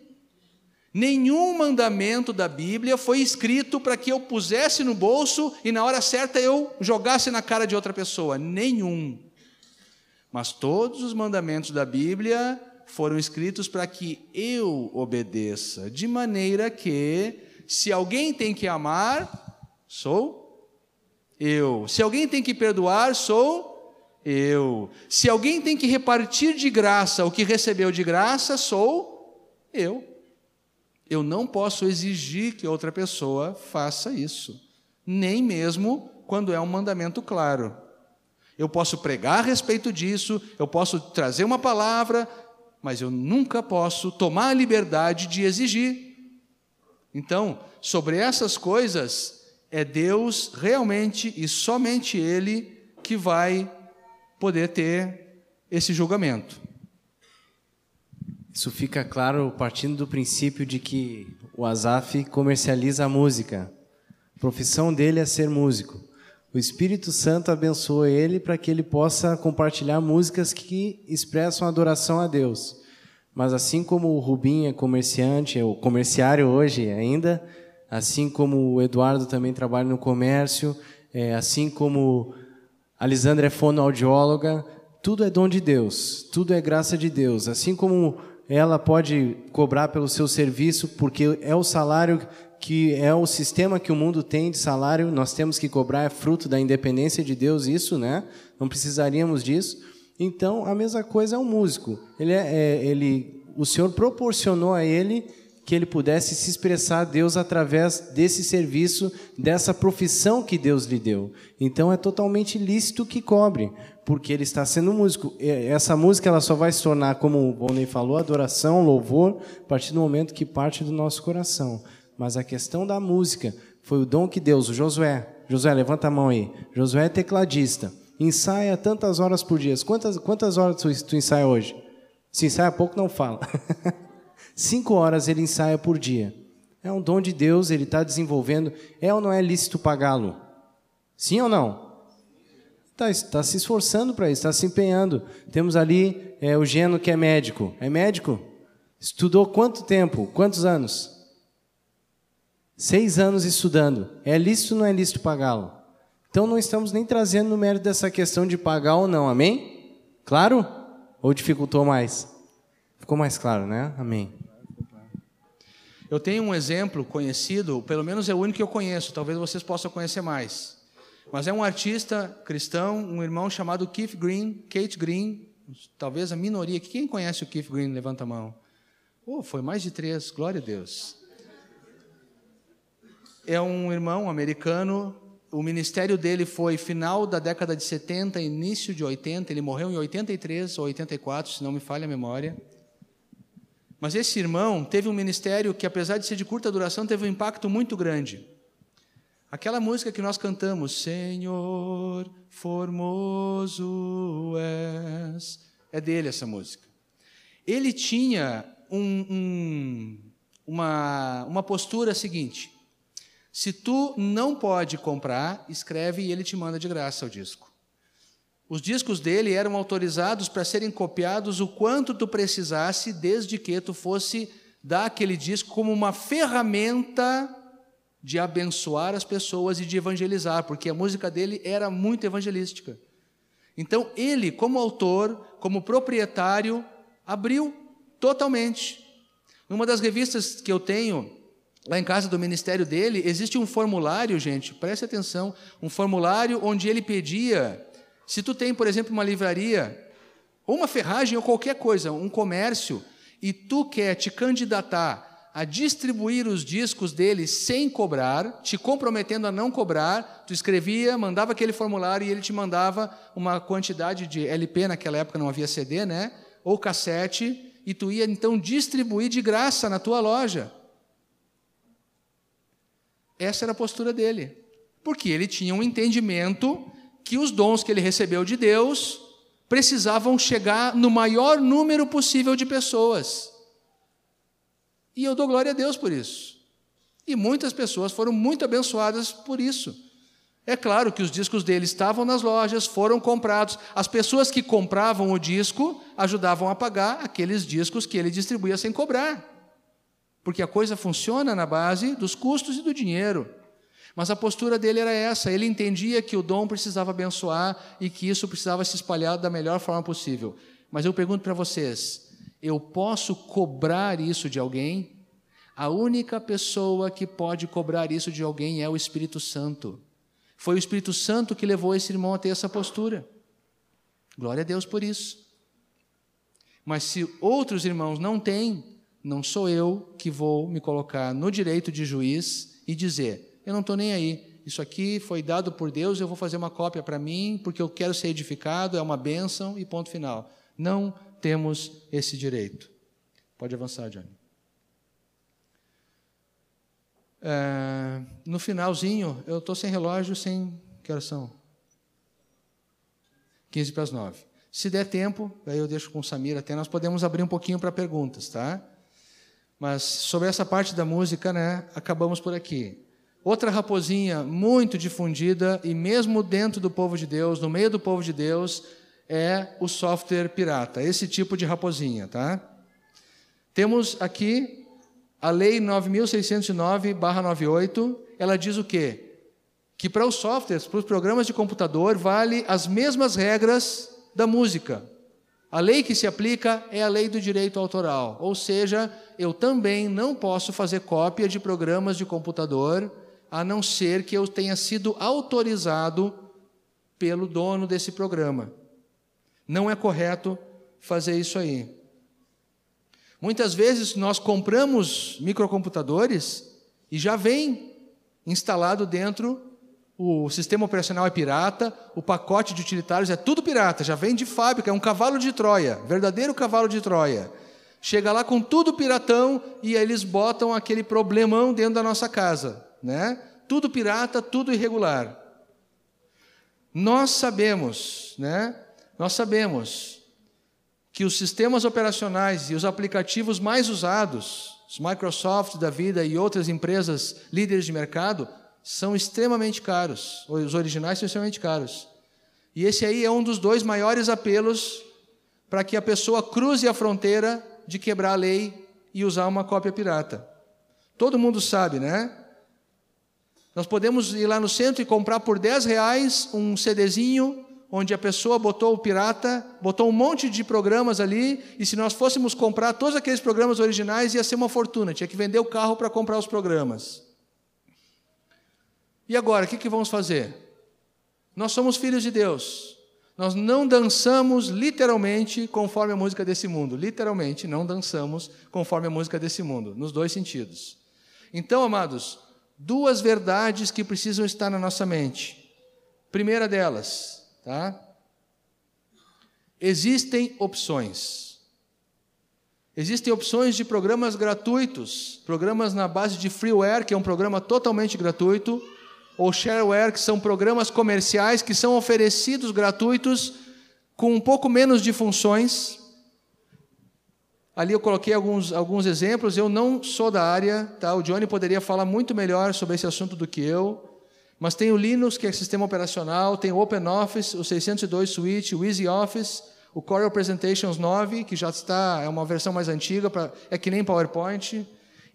Nenhum mandamento da Bíblia foi escrito para que eu pusesse no bolso e na hora certa eu jogasse na cara de outra pessoa. Nenhum. Mas todos os mandamentos da Bíblia foram escritos para que eu obedeça, de maneira que, se alguém tem que amar, sou eu. Se alguém tem que perdoar, sou eu. Se alguém tem que repartir de graça o que recebeu de graça, sou eu. Eu não posso exigir que outra pessoa faça isso, nem mesmo quando é um mandamento claro. Eu posso pregar a respeito disso, eu posso trazer uma palavra, mas eu nunca posso tomar a liberdade de exigir. Então, sobre essas coisas, é Deus realmente e somente Ele que vai poder ter esse julgamento. Isso fica claro partindo do princípio de que o Azaf comercializa a música. A profissão dele é ser músico. O Espírito Santo abençoou ele para que ele possa compartilhar músicas que expressam adoração a Deus. Mas assim como o Rubim é comerciante, é o comerciário hoje ainda, assim como o Eduardo também trabalha no comércio, é, assim como a Lisandra é fonoaudióloga, tudo é dom de Deus, tudo é graça de Deus. Assim como ela pode cobrar pelo seu serviço, porque é o salário que é o sistema que o mundo tem de salário, nós temos que cobrar, é fruto da independência de Deus, isso, né? Não precisaríamos disso. Então, a mesma coisa é um músico. Ele, é, é, ele, o Senhor proporcionou a ele que ele pudesse se expressar a Deus através desse serviço, dessa profissão que Deus lhe deu. Então, é totalmente lícito que cobre, porque ele está sendo músico. Essa música ela só vai se tornar, como o Bonney falou, adoração, louvor, a partir do momento que parte do nosso coração. Mas a questão da música foi o dom que Deus, o Josué, Josué, levanta a mão aí. Josué é tecladista. Ensaia tantas horas por dia. Quantas, quantas horas tu, tu ensaia hoje? Se ensaia pouco, não fala. Cinco horas ele ensaia por dia. É um dom de Deus, ele está desenvolvendo. É ou não é lícito pagá-lo? Sim ou não? Está tá se esforçando para isso, está se empenhando. Temos ali é, o Geno, que é médico. É médico? Estudou quanto tempo? Quantos anos? Seis anos estudando. É lícito ou não é lícito pagá-lo? Então não estamos nem trazendo no mérito dessa questão de pagar ou não, amém? Claro? Ou dificultou mais? Ficou mais claro, né? Amém. Eu tenho um exemplo conhecido, pelo menos é o único que eu conheço, talvez vocês possam conhecer mais. Mas é um artista cristão, um irmão chamado Keith Green, Kate Green, talvez a minoria. Quem conhece o Keith Green? Levanta a mão. Oh, foi mais de três, glória a Deus é um irmão americano. O ministério dele foi final da década de 70, início de 80. Ele morreu em 83 ou 84, se não me falha a memória. Mas esse irmão teve um ministério que, apesar de ser de curta duração, teve um impacto muito grande. Aquela música que nós cantamos, Senhor, formoso és, é dele essa música. Ele tinha um, um, uma, uma postura seguinte: se tu não pode comprar, escreve e ele te manda de graça o disco. Os discos dele eram autorizados para serem copiados o quanto tu precisasse, desde que tu fosse dar aquele disco como uma ferramenta de abençoar as pessoas e de evangelizar, porque a música dele era muito evangelística. Então, ele, como autor, como proprietário, abriu totalmente. Numa das revistas que eu tenho, Lá em casa do ministério dele, existe um formulário, gente, preste atenção, um formulário onde ele pedia, se tu tem, por exemplo, uma livraria, ou uma ferragem ou qualquer coisa, um comércio, e tu quer te candidatar a distribuir os discos dele sem cobrar, te comprometendo a não cobrar, tu escrevia, mandava aquele formulário e ele te mandava uma quantidade de LP, naquela época não havia CD, né? Ou cassete, e tu ia então distribuir de graça na tua loja. Essa era a postura dele. Porque ele tinha um entendimento que os dons que ele recebeu de Deus precisavam chegar no maior número possível de pessoas. E eu dou glória a Deus por isso. E muitas pessoas foram muito abençoadas por isso. É claro que os discos dele estavam nas lojas, foram comprados. As pessoas que compravam o disco ajudavam a pagar aqueles discos que ele distribuía sem cobrar porque a coisa funciona na base dos custos e do dinheiro. Mas a postura dele era essa, ele entendia que o dom precisava abençoar e que isso precisava se espalhar da melhor forma possível. Mas eu pergunto para vocês: eu posso cobrar isso de alguém? A única pessoa que pode cobrar isso de alguém é o Espírito Santo. Foi o Espírito Santo que levou esse irmão a ter essa postura. Glória a Deus por isso. Mas se outros irmãos não têm, não sou eu que vou me colocar no direito de juiz e dizer: eu não estou nem aí, isso aqui foi dado por Deus, eu vou fazer uma cópia para mim, porque eu quero ser edificado, é uma bênção e ponto final. Não temos esse direito. Pode avançar, Johnny. É, no finalzinho, eu estou sem relógio, sem. Que horas são? 15 para as 9. Se der tempo, aí eu deixo com o Samir até, nós podemos abrir um pouquinho para perguntas, tá? Mas sobre essa parte da música, né, acabamos por aqui. Outra raposinha muito difundida, e mesmo dentro do povo de Deus, no meio do povo de Deus, é o software pirata, esse tipo de raposinha, tá? Temos aqui a Lei 9609-98, ela diz o quê? Que para os softwares, para os programas de computador, vale as mesmas regras da música. A lei que se aplica é a lei do direito autoral, ou seja, eu também não posso fazer cópia de programas de computador a não ser que eu tenha sido autorizado pelo dono desse programa. Não é correto fazer isso aí. Muitas vezes nós compramos microcomputadores e já vem instalado dentro o sistema operacional é pirata, o pacote de utilitários é tudo pirata, já vem de fábrica, é um cavalo de Troia, verdadeiro cavalo de Troia. Chega lá com tudo piratão e aí eles botam aquele problemão dentro da nossa casa né? Tudo pirata, tudo irregular. Nós sabemos, né? Nós sabemos que os sistemas operacionais e os aplicativos mais usados, os Microsoft da vida e outras empresas líderes de mercado, são extremamente caros. Os originais são extremamente caros. E esse aí é um dos dois maiores apelos para que a pessoa cruze a fronteira de quebrar a lei e usar uma cópia pirata. Todo mundo sabe, né? Nós podemos ir lá no centro e comprar por 10 reais um CDzinho onde a pessoa botou o pirata, botou um monte de programas ali, e se nós fôssemos comprar todos aqueles programas originais, ia ser uma fortuna, tinha que vender o carro para comprar os programas. E agora, o que, que vamos fazer? Nós somos filhos de Deus. Nós não dançamos literalmente conforme a música desse mundo. Literalmente, não dançamos conforme a música desse mundo, nos dois sentidos. Então, amados, duas verdades que precisam estar na nossa mente. Primeira delas, tá? Existem opções. Existem opções de programas gratuitos, programas na base de freeware, que é um programa totalmente gratuito, ou shareware, que são programas comerciais que são oferecidos gratuitos com um pouco menos de funções, Ali eu coloquei alguns, alguns exemplos, eu não sou da área, tá? o Johnny poderia falar muito melhor sobre esse assunto do que eu, mas tem o Linux, que é sistema operacional, tem o OpenOffice, o 602 Suite, o EasyOffice, o Core Presentations 9, que já está, é uma versão mais antiga, pra, é que nem PowerPoint,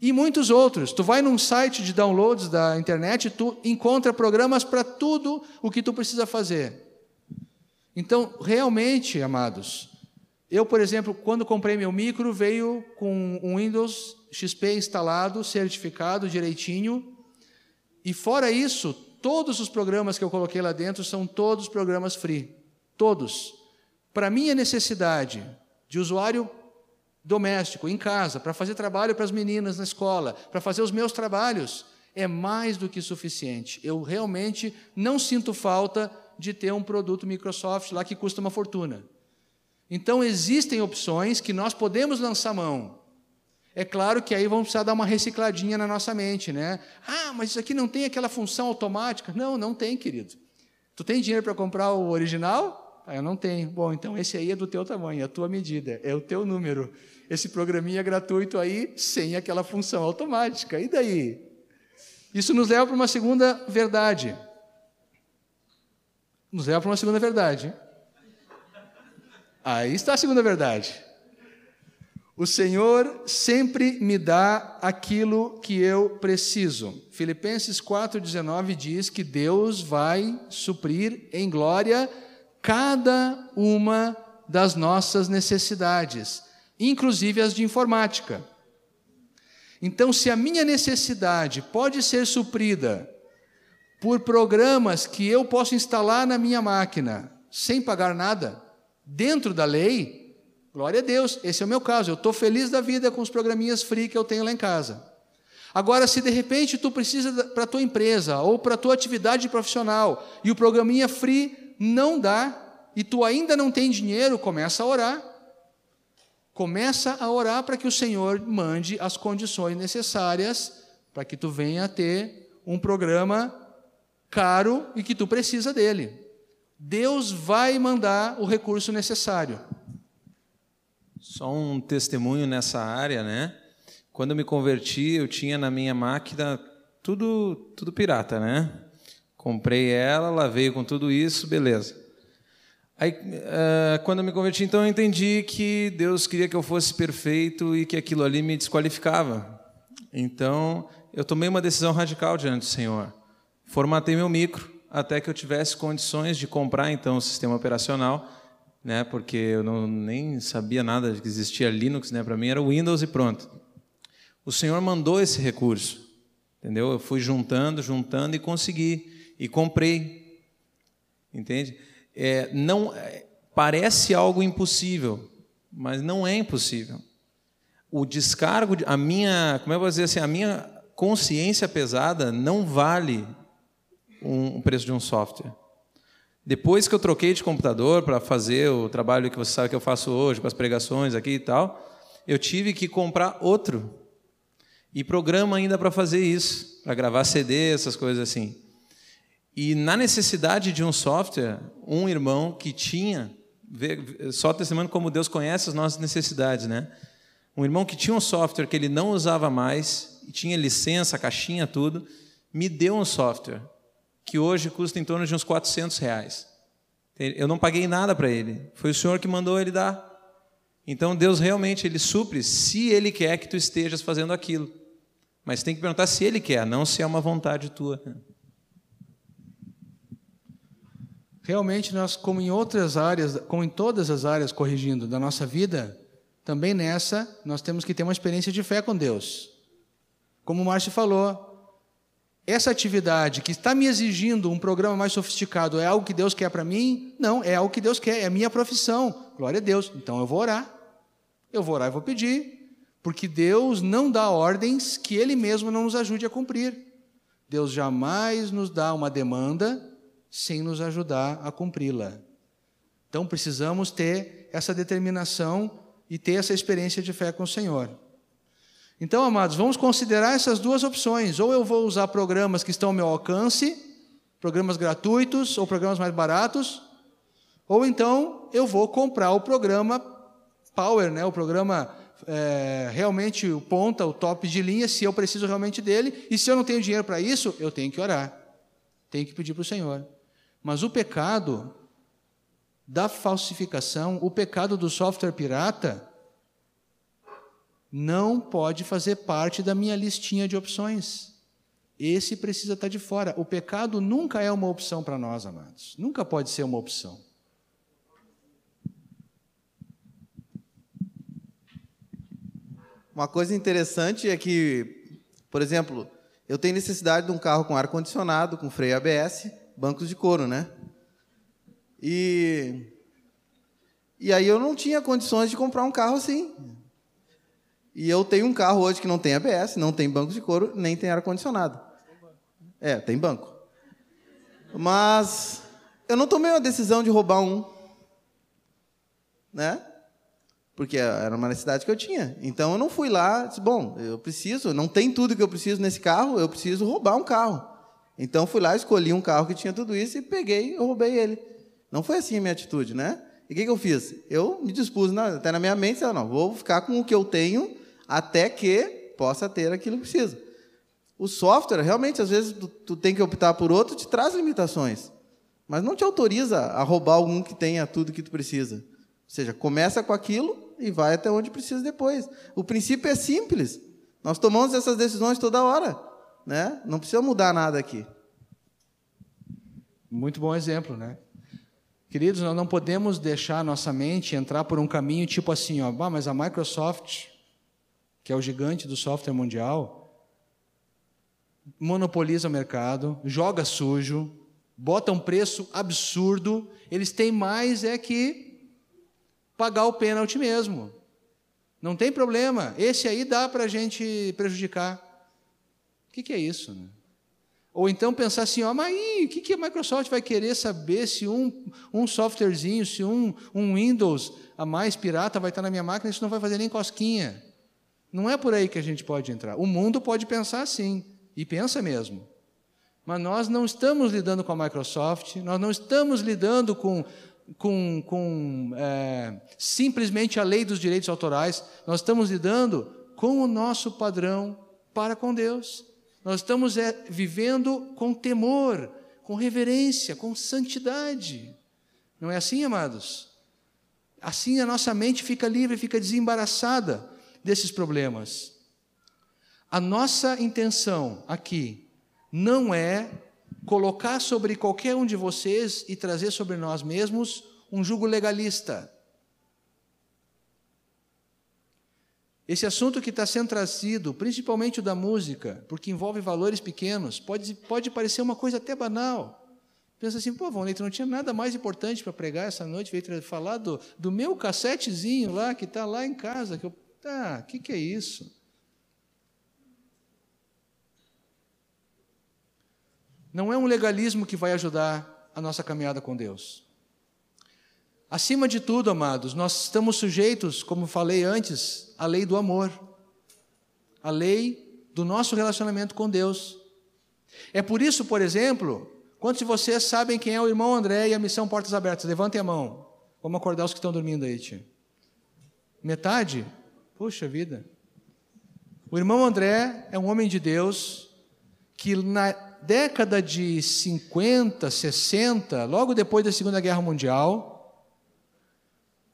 e muitos outros. Tu vai num site de downloads da internet, tu encontra programas para tudo o que tu precisa fazer. Então, realmente, amados, eu, por exemplo, quando comprei meu micro, veio com um Windows XP instalado, certificado direitinho. E fora isso, todos os programas que eu coloquei lá dentro são todos programas free. Todos. Para minha necessidade de usuário doméstico, em casa, para fazer trabalho para as meninas na escola, para fazer os meus trabalhos, é mais do que suficiente. Eu realmente não sinto falta de ter um produto Microsoft lá que custa uma fortuna. Então existem opções que nós podemos lançar mão. É claro que aí vamos precisar dar uma recicladinha na nossa mente, né? Ah, mas isso aqui não tem aquela função automática. Não, não tem, querido. Tu tem dinheiro para comprar o original? Ah, eu não tenho. Bom, então esse aí é do teu tamanho, é a tua medida, é o teu número. Esse programinha é gratuito aí, sem aquela função automática. E daí? Isso nos leva para uma segunda verdade. Nos leva para uma segunda verdade. Aí está a segunda verdade. O Senhor sempre me dá aquilo que eu preciso. Filipenses 4,19 diz que Deus vai suprir em glória cada uma das nossas necessidades, inclusive as de informática. Então, se a minha necessidade pode ser suprida por programas que eu posso instalar na minha máquina sem pagar nada, dentro da lei, glória a Deus, esse é o meu caso, eu estou feliz da vida com os programinhas free que eu tenho lá em casa. Agora, se de repente tu precisa para a tua empresa ou para a tua atividade profissional e o programinha free não dá e tu ainda não tem dinheiro, começa a orar. Começa a orar para que o Senhor mande as condições necessárias para que tu venha a ter um programa caro e que tu precisa dele. Deus vai mandar o recurso necessário. Só um testemunho nessa área, né? Quando eu me converti, eu tinha na minha máquina tudo, tudo pirata, né? Comprei ela, veio com tudo isso, beleza. Aí, uh, quando eu me converti, então eu entendi que Deus queria que eu fosse perfeito e que aquilo ali me desqualificava. Então, eu tomei uma decisão radical diante do Senhor. Formatei meu micro até que eu tivesse condições de comprar então o sistema operacional, né? Porque eu não, nem sabia nada de que existia Linux, né? Para mim era Windows e pronto. O Senhor mandou esse recurso, entendeu? Eu fui juntando, juntando e consegui e comprei, entende? É, não é, parece algo impossível, mas não é impossível. O descargo, a minha, como é eu vou dizer assim, a minha consciência pesada não vale um, o preço de um software. Depois que eu troquei de computador para fazer o trabalho que você sabe que eu faço hoje, com as pregações aqui e tal, eu tive que comprar outro. E programa ainda para fazer isso, para gravar CD, essas coisas assim. E na necessidade de um software, um irmão que tinha, só testemunho como Deus conhece as nossas necessidades, né? Um irmão que tinha um software que ele não usava mais, tinha licença, caixinha, tudo, me deu um software que hoje custa em torno de uns 400 reais. Eu não paguei nada para ele, foi o Senhor que mandou ele dar. Então Deus realmente ele supre se Ele quer que tu estejas fazendo aquilo. Mas tem que perguntar se Ele quer, não se é uma vontade tua. Realmente nós, como em outras áreas, como em todas as áreas, corrigindo da nossa vida, também nessa nós temos que ter uma experiência de fé com Deus. Como o Márcio falou, essa atividade que está me exigindo um programa mais sofisticado é algo que Deus quer para mim? Não, é algo que Deus quer, é a minha profissão. Glória a Deus. Então eu vou orar. Eu vou orar e vou pedir, porque Deus não dá ordens que Ele mesmo não nos ajude a cumprir. Deus jamais nos dá uma demanda sem nos ajudar a cumpri-la. Então precisamos ter essa determinação e ter essa experiência de fé com o Senhor. Então, amados, vamos considerar essas duas opções. Ou eu vou usar programas que estão ao meu alcance, programas gratuitos ou programas mais baratos, ou então eu vou comprar o programa Power, né, o programa é, realmente o ponta, o top de linha, se eu preciso realmente dele, e se eu não tenho dinheiro para isso, eu tenho que orar, tenho que pedir para o Senhor. Mas o pecado da falsificação, o pecado do software pirata, não pode fazer parte da minha listinha de opções. Esse precisa estar de fora. O pecado nunca é uma opção para nós, amados. Nunca pode ser uma opção. Uma coisa interessante é que, por exemplo, eu tenho necessidade de um carro com ar-condicionado, com freio ABS, bancos de couro, né? E, e aí eu não tinha condições de comprar um carro assim. E eu tenho um carro hoje que não tem ABS, não tem banco de couro, nem tem ar-condicionado. É, tem banco. Mas eu não tomei uma decisão de roubar um. Né? Porque era uma necessidade que eu tinha. Então eu não fui lá, disse, bom, eu preciso, não tem tudo que eu preciso nesse carro, eu preciso roubar um carro. Então fui lá, escolhi um carro que tinha tudo isso e peguei e roubei ele. Não foi assim a minha atitude, né? E o que, que eu fiz? Eu me dispus, até na minha mente, não, vou ficar com o que eu tenho até que possa ter aquilo que precisa. O software, realmente, às vezes, tu, tu tem que optar por outro, te traz limitações, mas não te autoriza a roubar algum que tenha tudo que tu precisa. Ou seja, começa com aquilo e vai até onde precisa depois. O princípio é simples. Nós tomamos essas decisões toda hora, né? Não precisa mudar nada aqui. Muito bom exemplo, né? Queridos, nós não podemos deixar nossa mente entrar por um caminho tipo assim, ó, ah, mas a Microsoft que é o gigante do software mundial, monopoliza o mercado, joga sujo, bota um preço absurdo, eles têm mais é que pagar o pênalti mesmo. Não tem problema, esse aí dá para a gente prejudicar. O que, que é isso? Né? Ou então pensar assim, ó, mas aí, o que, que a Microsoft vai querer saber se um, um softwarezinho, se um, um Windows a mais pirata vai estar na minha máquina, isso não vai fazer nem cosquinha. Não é por aí que a gente pode entrar. O mundo pode pensar assim, e pensa mesmo. Mas nós não estamos lidando com a Microsoft, nós não estamos lidando com, com, com é, simplesmente a lei dos direitos autorais, nós estamos lidando com o nosso padrão para com Deus. Nós estamos é, vivendo com temor, com reverência, com santidade. Não é assim, amados? Assim a nossa mente fica livre, fica desembaraçada desses problemas. A nossa intenção aqui não é colocar sobre qualquer um de vocês e trazer sobre nós mesmos um jugo legalista. Esse assunto que está sendo trazido, principalmente o da música, porque envolve valores pequenos, pode, pode parecer uma coisa até banal. Pensa assim, pô, Valneito, não tinha nada mais importante para pregar essa noite, veio falar do, do meu cassetezinho lá, que está lá em casa, que eu, tá, o que, que é isso? Não é um legalismo que vai ajudar a nossa caminhada com Deus. Acima de tudo, amados, nós estamos sujeitos, como falei antes, à lei do amor, à lei do nosso relacionamento com Deus. É por isso, por exemplo, quantos de vocês sabem quem é o irmão André e a missão Portas Abertas? Levantem a mão. Vamos acordar os que estão dormindo aí, tia. Metade? Puxa vida. O irmão André é um homem de Deus que na década de 50, 60, logo depois da Segunda Guerra Mundial,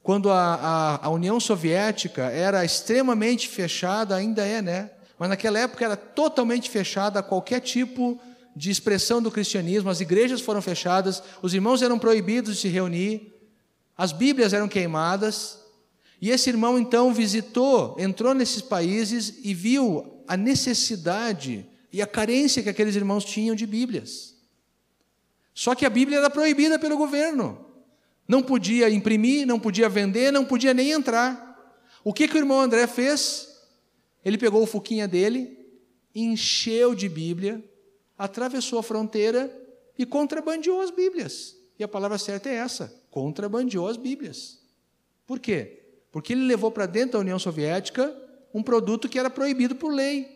quando a, a, a, União Soviética era extremamente fechada, ainda é, né? Mas naquela época era totalmente fechada a qualquer tipo de expressão do cristianismo, as igrejas foram fechadas, os irmãos eram proibidos de se reunir, as Bíblias eram queimadas, e esse irmão então visitou, entrou nesses países e viu a necessidade e a carência que aqueles irmãos tinham de Bíblias. Só que a Bíblia era proibida pelo governo. Não podia imprimir, não podia vender, não podia nem entrar. O que, que o irmão André fez? Ele pegou o fuquinha dele, encheu de Bíblia, atravessou a fronteira e contrabandeou as Bíblias. E a palavra certa é essa: contrabandeou as Bíblias. Por quê? Porque ele levou para dentro da União Soviética um produto que era proibido por lei.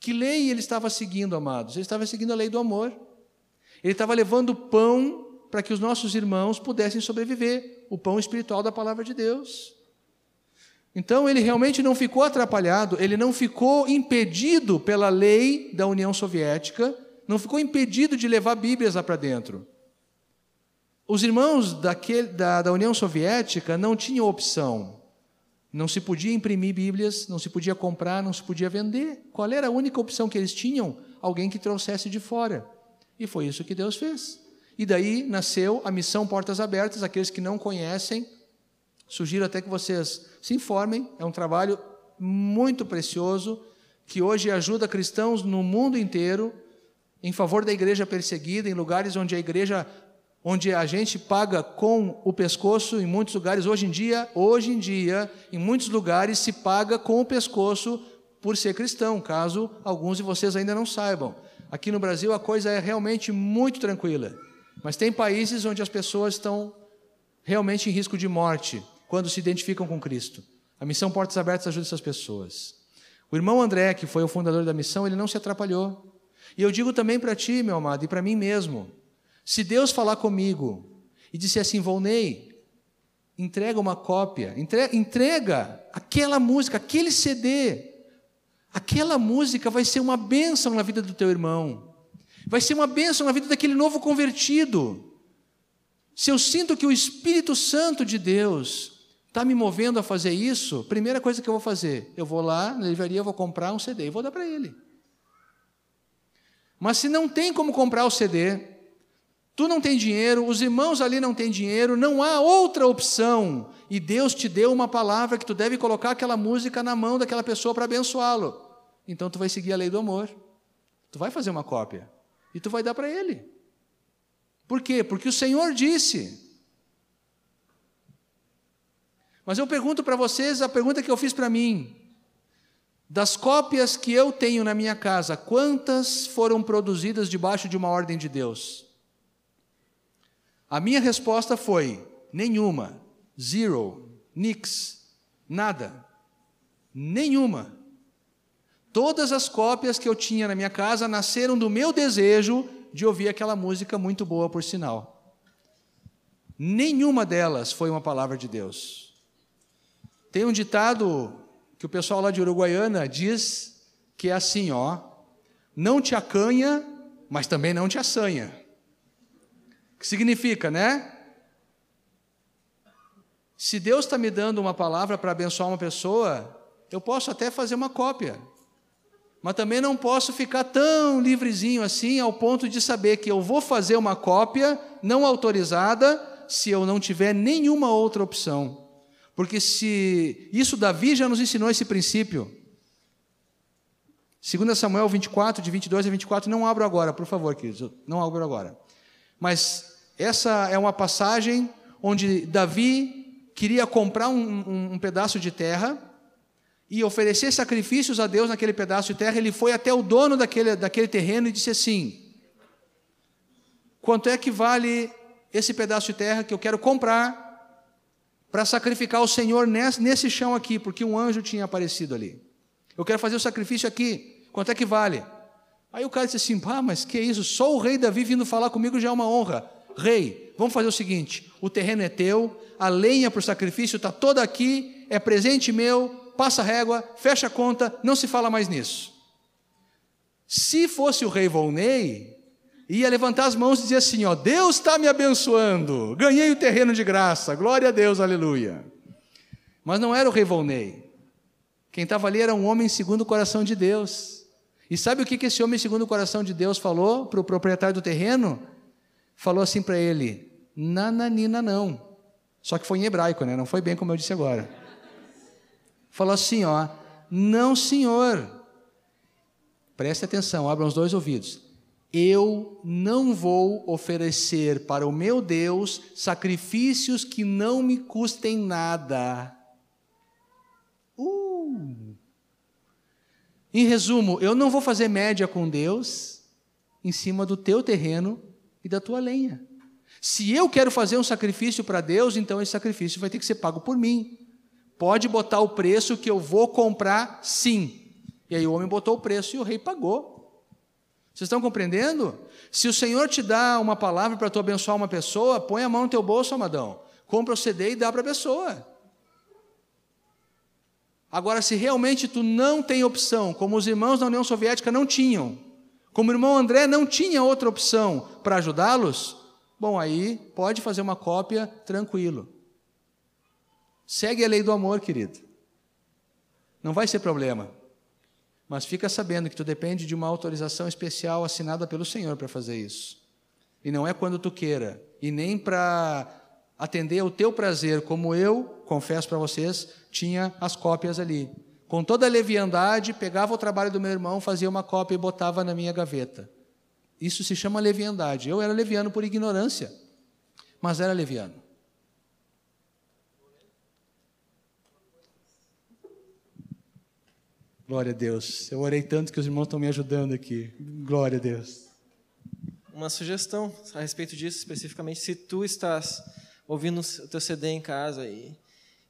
Que lei ele estava seguindo, amados? Ele estava seguindo a lei do amor. Ele estava levando pão para que os nossos irmãos pudessem sobreviver o pão espiritual da palavra de Deus. Então ele realmente não ficou atrapalhado, ele não ficou impedido pela lei da União Soviética, não ficou impedido de levar Bíblias lá para dentro. Os irmãos daquele, da, da União Soviética não tinham opção. Não se podia imprimir Bíblias, não se podia comprar, não se podia vender. Qual era a única opção que eles tinham? Alguém que trouxesse de fora. E foi isso que Deus fez. E daí nasceu a missão Portas Abertas, aqueles que não conhecem, sugiro até que vocês se informem, é um trabalho muito precioso, que hoje ajuda cristãos no mundo inteiro, em favor da igreja perseguida, em lugares onde a igreja, onde a gente paga com o pescoço, em muitos lugares, hoje em dia, hoje em dia, em muitos lugares se paga com o pescoço por ser cristão, caso alguns de vocês ainda não saibam. Aqui no Brasil a coisa é realmente muito tranquila. Mas tem países onde as pessoas estão realmente em risco de morte quando se identificam com Cristo. A missão Portas Abertas ajuda essas pessoas. O irmão André, que foi o fundador da missão, ele não se atrapalhou. E eu digo também para ti, meu amado, e para mim mesmo: se Deus falar comigo e disser assim, Volney, entrega uma cópia, entrega, entrega aquela música, aquele CD, aquela música vai ser uma bênção na vida do teu irmão. Vai ser uma bênção na vida daquele novo convertido. Se eu sinto que o Espírito Santo de Deus está me movendo a fazer isso, primeira coisa que eu vou fazer, eu vou lá na livraria, vou comprar um CD e vou dar para ele. Mas se não tem como comprar o CD, tu não tem dinheiro, os irmãos ali não têm dinheiro, não há outra opção, e Deus te deu uma palavra que tu deve colocar aquela música na mão daquela pessoa para abençoá-lo. Então tu vai seguir a lei do amor. Tu vai fazer uma cópia e tu vai dar para ele. Por quê? Porque o Senhor disse. Mas eu pergunto para vocês a pergunta que eu fiz para mim. Das cópias que eu tenho na minha casa, quantas foram produzidas debaixo de uma ordem de Deus? A minha resposta foi: nenhuma, zero, nix, nada, nenhuma. Todas as cópias que eu tinha na minha casa nasceram do meu desejo de ouvir aquela música muito boa, por sinal. Nenhuma delas foi uma palavra de Deus. Tem um ditado que o pessoal lá de Uruguaiana diz que é assim, ó: não te acanha, mas também não te assanha. Que significa, né? Se Deus está me dando uma palavra para abençoar uma pessoa, eu posso até fazer uma cópia, mas também não posso ficar tão livrezinho assim ao ponto de saber que eu vou fazer uma cópia não autorizada se eu não tiver nenhuma outra opção. Porque se isso Davi já nos ensinou esse princípio. 2 Samuel 24, de 22 a 24, não abro agora, por favor, queridos, não abro agora. Mas essa é uma passagem onde Davi queria comprar um, um, um pedaço de terra e oferecer sacrifícios a Deus naquele pedaço de terra, ele foi até o dono daquele, daquele terreno e disse assim: Quanto é que vale esse pedaço de terra que eu quero comprar para sacrificar ao Senhor nesse, chão aqui, porque um anjo tinha aparecido ali? Eu quero fazer o sacrifício aqui, quanto é que vale? Aí o cara disse assim: Ah, mas que isso? Só o rei Davi vindo falar comigo já é uma honra. Rei, vamos fazer o seguinte: o terreno é teu, a lenha para o sacrifício está toda aqui, é presente meu, passa a régua, fecha a conta, não se fala mais nisso. Se fosse o rei Volney, ia levantar as mãos e dizer assim: ó, Deus está me abençoando, ganhei o terreno de graça, glória a Deus, aleluia. Mas não era o rei Volney. Quem estava ali era um homem segundo o coração de Deus. E sabe o que esse homem segundo o coração de Deus falou para o proprietário do terreno? Falou assim para ele: nananina não. Só que foi em hebraico, né? Não foi bem como eu disse agora falou assim: ó, não, senhor. Preste atenção, abram os dois ouvidos. Eu não vou oferecer para o meu Deus sacrifícios que não me custem nada. Uh. Em resumo, eu não vou fazer média com Deus em cima do teu terreno e da tua lenha. Se eu quero fazer um sacrifício para Deus, então esse sacrifício vai ter que ser pago por mim. Pode botar o preço que eu vou comprar, sim. E aí o homem botou o preço e o rei pagou. Vocês estão compreendendo? Se o Senhor te dá uma palavra para tu abençoar uma pessoa, põe a mão no teu bolso, amadão. Compra o CD e dá para a pessoa. Agora, se realmente tu não tem opção, como os irmãos da União Soviética não tinham, como o irmão André não tinha outra opção para ajudá-los, bom, aí pode fazer uma cópia tranquilo. Segue a lei do amor, querido. Não vai ser problema. Mas fica sabendo que tu depende de uma autorização especial assinada pelo Senhor para fazer isso. E não é quando tu queira, e nem para atender ao teu prazer, como eu, confesso para vocês, tinha as cópias ali. Com toda a leviandade, pegava o trabalho do meu irmão, fazia uma cópia e botava na minha gaveta. Isso se chama leviandade. Eu era leviano por ignorância, mas era leviano. Glória a Deus. Eu orei tanto que os irmãos estão me ajudando aqui. Glória a Deus. Uma sugestão a respeito disso, especificamente, se tu estás ouvindo o teu CD em casa e,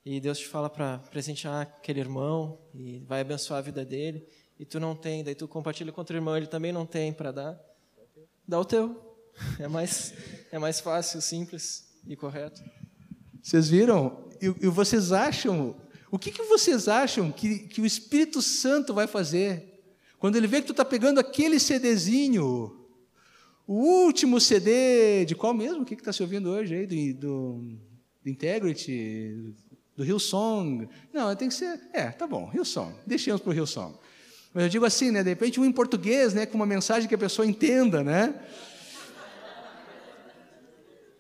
e Deus te fala para presentear aquele irmão e vai abençoar a vida dele, e tu não tem, daí tu compartilha com outro irmão, ele também não tem para dar, dá o teu. É mais, é mais fácil, simples e correto. Vocês viram? E, e vocês acham o que, que vocês acham que, que o Espírito Santo vai fazer? Quando ele vê que tu está pegando aquele CDzinho, o último CD, de qual mesmo? O que está se ouvindo hoje aí? Do, do, do Integrity, do Hillsong? Não, tem que ser. É, tá bom, Hillsong. Deixemos para o Hillsong. Mas eu digo assim, né? De repente, um em português, né? Com uma mensagem que a pessoa entenda, né?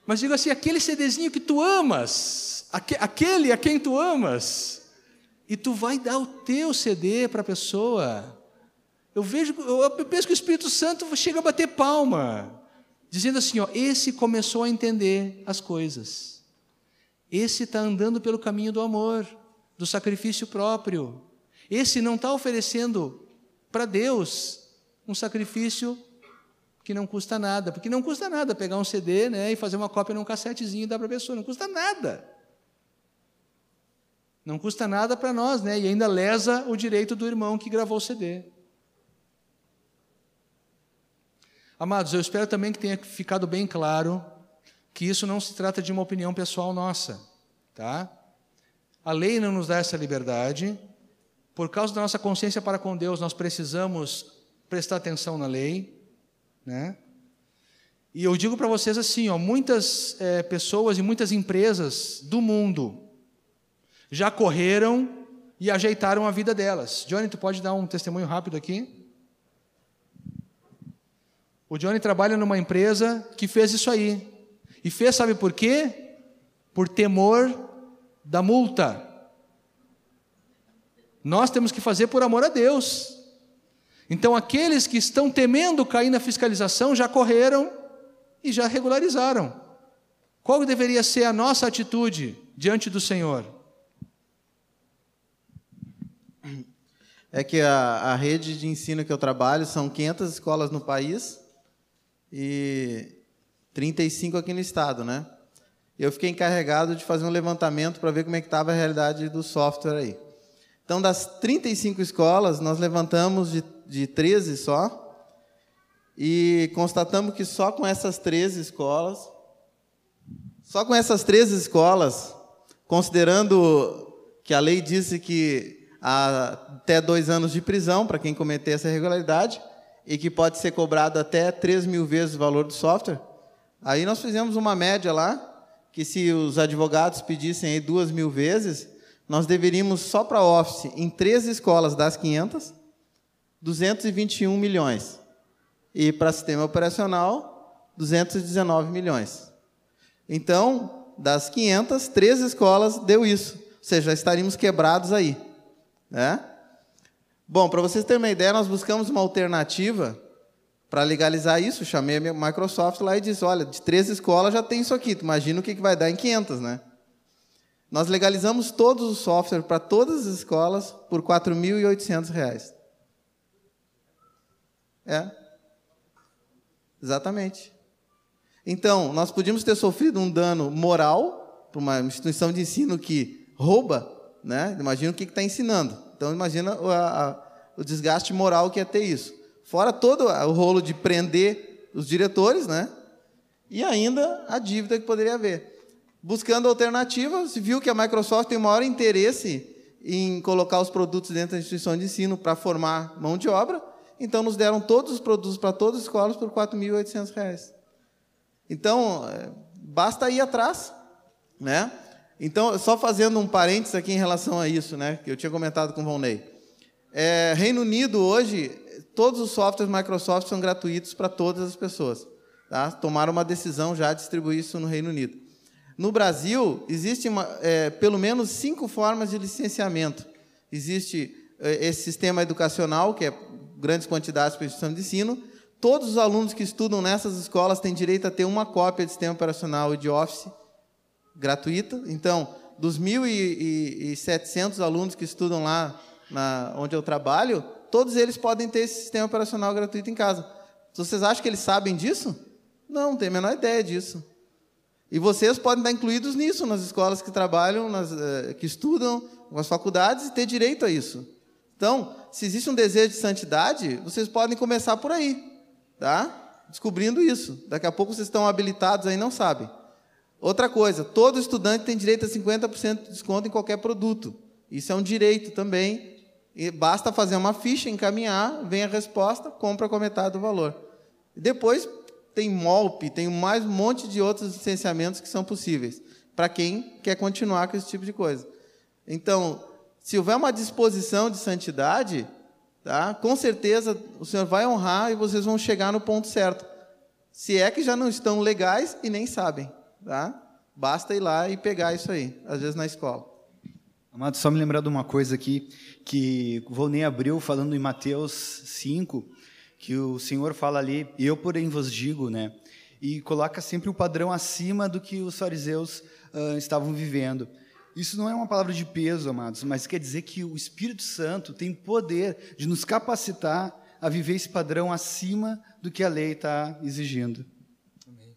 Mas digo assim, aquele CDzinho que tu amas, aquele a quem tu amas, e tu vai dar o teu CD para a pessoa. Eu vejo, eu penso que o Espírito Santo chega a bater palma, dizendo assim: ó, esse começou a entender as coisas. Esse está andando pelo caminho do amor, do sacrifício próprio. Esse não está oferecendo para Deus um sacrifício que não custa nada, porque não custa nada pegar um CD né, e fazer uma cópia num cassetezinho e dar para a pessoa, não custa nada. Não custa nada para nós, né? E ainda lesa o direito do irmão que gravou o CD. Amados, eu espero também que tenha ficado bem claro que isso não se trata de uma opinião pessoal nossa, tá? A lei não nos dá essa liberdade. Por causa da nossa consciência para com Deus, nós precisamos prestar atenção na lei, né? E eu digo para vocês assim, ó, muitas é, pessoas e muitas empresas do mundo já correram e ajeitaram a vida delas. Johnny, tu pode dar um testemunho rápido aqui? O Johnny trabalha numa empresa que fez isso aí. E fez, sabe por quê? Por temor da multa. Nós temos que fazer por amor a Deus. Então, aqueles que estão temendo cair na fiscalização já correram e já regularizaram. Qual deveria ser a nossa atitude diante do Senhor? É que a, a rede de ensino que eu trabalho são 500 escolas no país e 35 aqui no estado, né? Eu fiquei encarregado de fazer um levantamento para ver como é que estava a realidade do software aí. Então, das 35 escolas, nós levantamos de, de 13 só, e constatamos que só com essas 13 escolas, só com essas 13 escolas, considerando que a lei disse que há até dois anos de prisão para quem cometer essa irregularidade, e que pode ser cobrado até 3 mil vezes o valor do software, aí nós fizemos uma média lá, que se os advogados pedissem aí duas mil vezes, nós deveríamos só para Office, em três escolas das 500, 221 milhões. E para sistema operacional, 219 milhões. Então, das 500, três escolas deu isso. Ou seja, estaríamos quebrados aí. Né? Bom, para vocês terem uma ideia, nós buscamos uma alternativa para legalizar isso. Chamei a Microsoft lá e disse: olha, de três escolas já tem isso aqui. Tu imagina o que vai dar em 500, né? Nós legalizamos todos os softwares para todas as escolas por R$ 4.800. É. Exatamente. Então, nós podíamos ter sofrido um dano moral para uma instituição de ensino que rouba, né? Imagina o que está ensinando. Então, imagina o, a, o desgaste moral que é ter isso. Fora todo o rolo de prender os diretores, né? E ainda a dívida que poderia haver buscando alternativas, viu que a Microsoft tem maior interesse em colocar os produtos dentro da instituição de ensino para formar mão de obra, então nos deram todos os produtos para todas as escolas por R$ 4.800. Então, é, basta ir atrás, né? Então, só fazendo um parênteses aqui em relação a isso, né, que eu tinha comentado com o Volney. É, Reino Unido, hoje, todos os softwares Microsoft são gratuitos para todas as pessoas. Tá? Tomaram uma decisão já de distribuir isso no Reino Unido. No Brasil, existem é, pelo menos cinco formas de licenciamento. Existe é, esse sistema educacional, que é grandes quantidades para a instituição de ensino. Todos os alunos que estudam nessas escolas têm direito a ter uma cópia de sistema operacional e de Office gratuita. Então, dos 1.700 alunos que estudam lá na, onde eu trabalho, todos eles podem ter esse sistema operacional gratuito em casa. Vocês acham que eles sabem disso? Não, não tem a menor ideia disso. E vocês podem estar incluídos nisso, nas escolas que trabalham, nas, eh, que estudam, nas faculdades, e ter direito a isso. Então, se existe um desejo de santidade, vocês podem começar por aí, tá? Descobrindo isso. Daqui a pouco vocês estão habilitados aí não sabem. Outra coisa, todo estudante tem direito a 50% de desconto em qualquer produto. Isso é um direito também. E basta fazer uma ficha, encaminhar, vem a resposta, compra com metade do valor. Depois tem MOLP, tem mais um monte de outros licenciamentos que são possíveis para quem quer continuar com esse tipo de coisa. Então, se houver uma disposição de santidade, tá? com certeza o Senhor vai honrar e vocês vão chegar no ponto certo. Se é que já não estão legais e nem sabem. Tá? Basta ir lá e pegar isso aí, às vezes na escola. Amado, só me lembrar de uma coisa aqui, que Volney abriu falando em Mateus 5, que o Senhor fala ali, eu porém vos digo, né? E coloca sempre o padrão acima do que os fariseus uh, estavam vivendo. Isso não é uma palavra de peso, amados, mas quer dizer que o Espírito Santo tem poder de nos capacitar a viver esse padrão acima do que a lei está exigindo. Amém.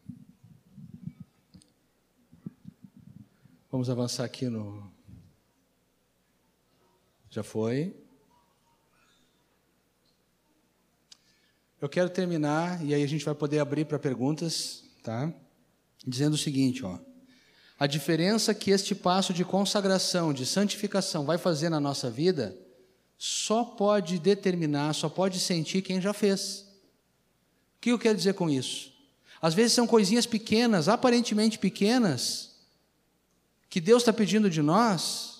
Vamos avançar aqui no. Já foi. Eu quero terminar e aí a gente vai poder abrir para perguntas, tá? Dizendo o seguinte, ó. A diferença que este passo de consagração, de santificação vai fazer na nossa vida, só pode determinar, só pode sentir quem já fez. O que eu quero dizer com isso? Às vezes são coisinhas pequenas, aparentemente pequenas, que Deus está pedindo de nós,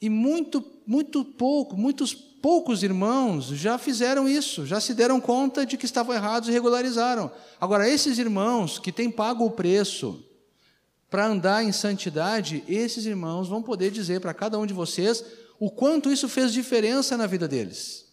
e muito, muito pouco, muitos poucos irmãos já fizeram isso, já se deram conta de que estavam errados e regularizaram. Agora, esses irmãos que têm pago o preço para andar em santidade, esses irmãos vão poder dizer para cada um de vocês o quanto isso fez diferença na vida deles.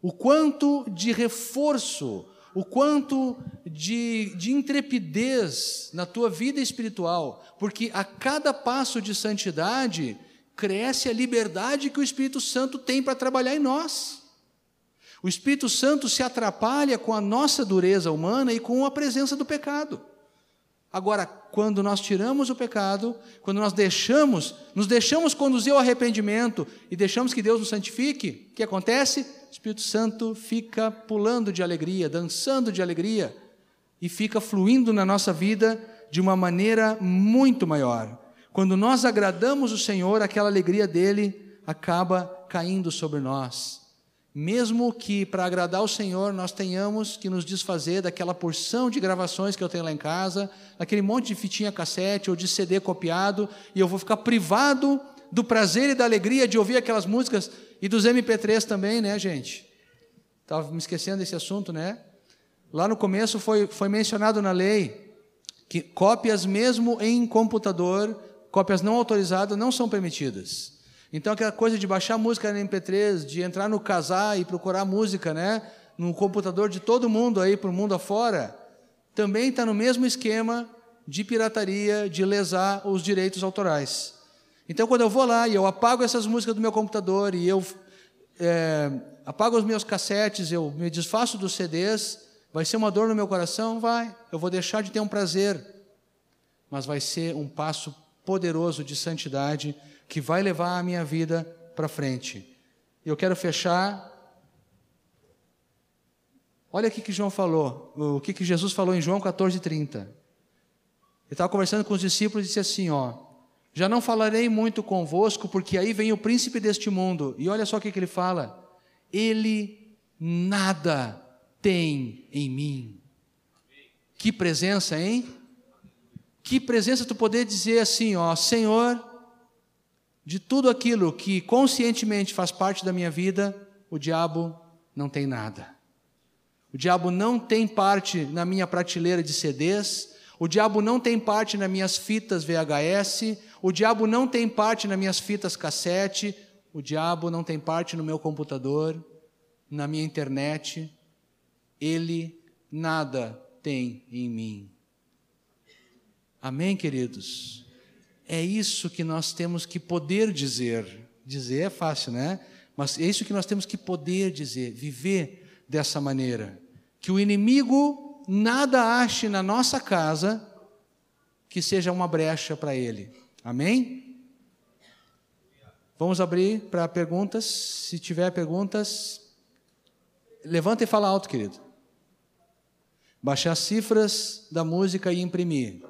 O quanto de reforço, o quanto de, de intrepidez na tua vida espiritual, porque a cada passo de santidade cresce a liberdade que o Espírito Santo tem para trabalhar em nós. O Espírito Santo se atrapalha com a nossa dureza humana e com a presença do pecado. Agora, quando nós tiramos o pecado, quando nós deixamos, nos deixamos conduzir ao arrependimento e deixamos que Deus nos santifique, o que acontece? O Espírito Santo fica pulando de alegria, dançando de alegria e fica fluindo na nossa vida de uma maneira muito maior. Quando nós agradamos o Senhor, aquela alegria dele acaba caindo sobre nós. Mesmo que para agradar o Senhor nós tenhamos que nos desfazer daquela porção de gravações que eu tenho lá em casa, daquele monte de fitinha cassete ou de CD copiado, e eu vou ficar privado do prazer e da alegria de ouvir aquelas músicas e dos MP3 também, né, gente? Estava me esquecendo desse assunto, né? Lá no começo foi, foi mencionado na lei que cópias mesmo em computador Cópias não autorizadas não são permitidas. Então, aquela coisa de baixar música no MP3, de entrar no casar e procurar música, né? No computador de todo mundo aí, para o mundo afora, também está no mesmo esquema de pirataria, de lesar os direitos autorais. Então, quando eu vou lá e eu apago essas músicas do meu computador e eu é, apago os meus cassetes, eu me desfaço dos CDs, vai ser uma dor no meu coração? Vai. Eu vou deixar de ter um prazer, mas vai ser um passo poderoso de santidade que vai levar a minha vida para frente. Eu quero fechar. Olha o que João falou, o que Jesus falou em João 14:30. Ele estava conversando com os discípulos e disse assim, ó: Já não falarei muito convosco, porque aí vem o príncipe deste mundo. E olha só o que, que ele fala: Ele nada tem em mim. Que presença, hein? Que presença tu poder dizer assim, ó, Senhor, de tudo aquilo que conscientemente faz parte da minha vida, o diabo não tem nada. O diabo não tem parte na minha prateleira de CDs, o diabo não tem parte nas minhas fitas VHS, o diabo não tem parte nas minhas fitas cassete, o diabo não tem parte no meu computador, na minha internet. Ele nada tem em mim. Amém, queridos? É isso que nós temos que poder dizer. Dizer é fácil, né? Mas é isso que nós temos que poder dizer, viver dessa maneira. Que o inimigo nada ache na nossa casa que seja uma brecha para ele. Amém? Vamos abrir para perguntas. Se tiver perguntas, levanta e fala alto, querido. Baixar as cifras da música e imprimir.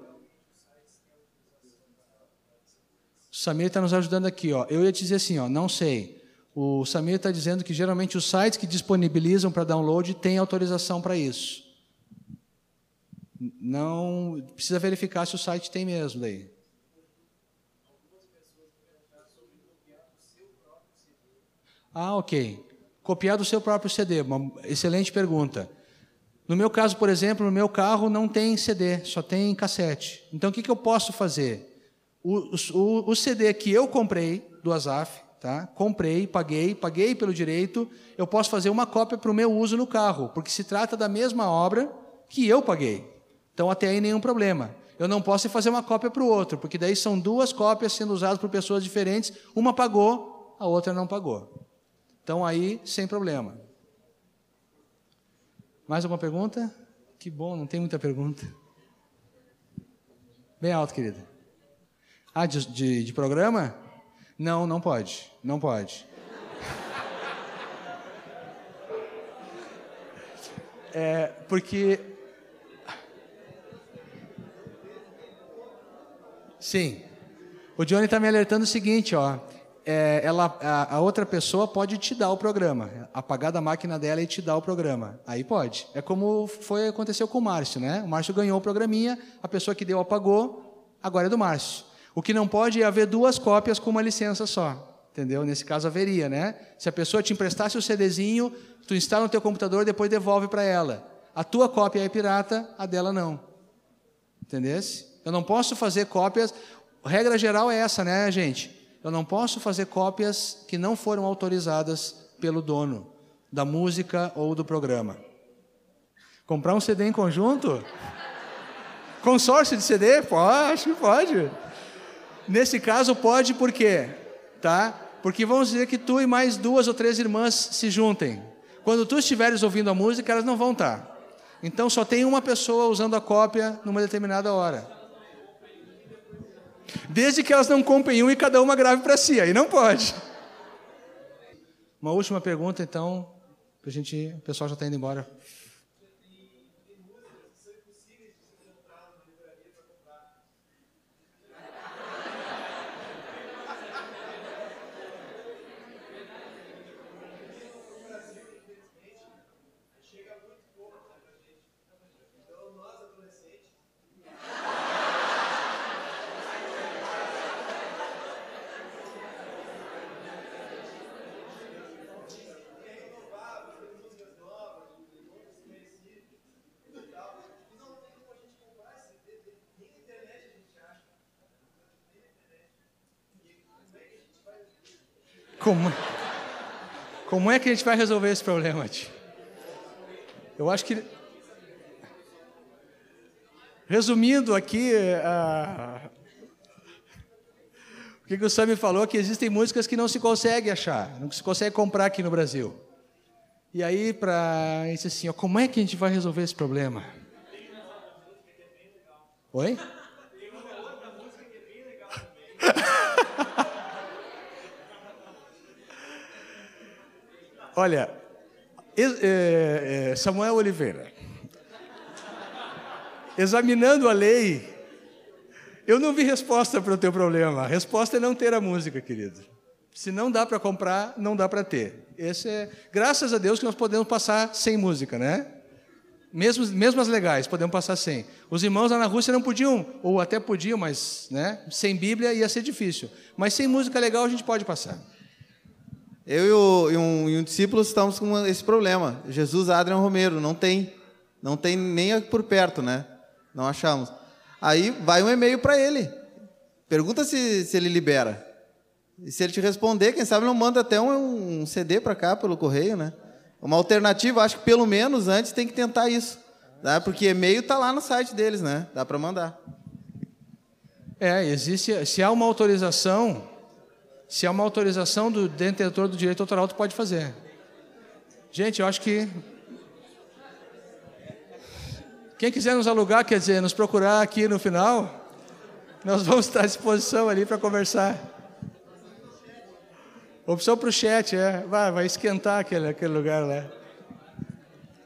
O Samir está nos ajudando aqui. Ó. Eu ia te dizer assim, ó, não sei. O Samir está dizendo que geralmente os sites que disponibilizam para download têm autorização para isso. Não precisa verificar se o site tem mesmo daí. Ah, ok. Copiar do seu próprio CD, uma excelente pergunta. No meu caso, por exemplo, no meu carro não tem CD, só tem cassete. Então, o que, que eu posso fazer? O, o, o CD que eu comprei do Azaf, tá? comprei, paguei, paguei pelo direito, eu posso fazer uma cópia para o meu uso no carro, porque se trata da mesma obra que eu paguei. Então, até aí nenhum problema. Eu não posso fazer uma cópia para o outro, porque daí são duas cópias sendo usadas por pessoas diferentes, uma pagou, a outra não pagou. Então, aí, sem problema. Mais alguma pergunta? Que bom, não tem muita pergunta. Bem alto, querida. Ah, de, de, de programa? Não, não pode. Não pode. É, porque. Sim. O Johnny está me alertando o seguinte, ó. É, ela, a, a, outra pessoa pode te dar o programa, apagar da máquina dela e te dar o programa. Aí pode. É como foi aconteceu com o Márcio, né? O Márcio ganhou o programinha, a pessoa que deu apagou, agora é do Márcio. O que não pode é haver duas cópias com uma licença só. Entendeu? Nesse caso haveria, né? Se a pessoa te emprestasse o CDzinho, tu instala no teu computador e depois devolve para ela. A tua cópia é pirata, a dela não. Entendesse? Eu não posso fazer cópias. Regra geral é essa, né, gente? Eu não posso fazer cópias que não foram autorizadas pelo dono da música ou do programa. Comprar um CD em conjunto? Consórcio de CD? Pode, pode. Nesse caso pode por quê? Tá? Porque vamos dizer que tu e mais duas ou três irmãs se juntem. Quando tu estiveres ouvindo a música, elas não vão estar. Então só tem uma pessoa usando a cópia numa determinada hora. Desde que elas não comprem um e cada uma grave para si, aí não pode. Uma última pergunta, então, a gente, o pessoal já está indo embora. Como, como é que a gente vai resolver esse problema, tio? Eu acho que. Resumindo aqui, a... o que, que o Sam falou é que existem músicas que não se consegue achar, não se consegue comprar aqui no Brasil. E aí, para. disse assim: ó, como é que a gente vai resolver esse problema? Oi? Olha, é, é, Samuel Oliveira, examinando a lei, eu não vi resposta para o teu problema. A resposta é não ter a música, querido. Se não dá para comprar, não dá para ter. Esse é, graças a Deus que nós podemos passar sem música, né? Mesmo, mesmo as legais, podemos passar sem. Os irmãos lá na Rússia não podiam, ou até podiam, mas né, sem Bíblia ia ser difícil. Mas sem música legal a gente pode passar. Eu e, um, e um discípulo estamos com esse problema. Jesus Adrian Romero, não tem. Não tem nem por perto, né? Não achamos. Aí vai um e-mail para ele. Pergunta se, se ele libera. E se ele te responder, quem sabe não manda até um, um CD para cá pelo correio, né? Uma alternativa, acho que pelo menos antes tem que tentar isso. Tá? Porque e-mail está lá no site deles, né? Dá para mandar. É, existe. Se há uma autorização se há uma autorização do detentor do direito autoral, tu pode fazer. Gente, eu acho que quem quiser nos alugar, quer dizer, nos procurar aqui no final, nós vamos estar à disposição ali para conversar. Opção para o chat, é. Vai, vai esquentar aquele, aquele lugar lá.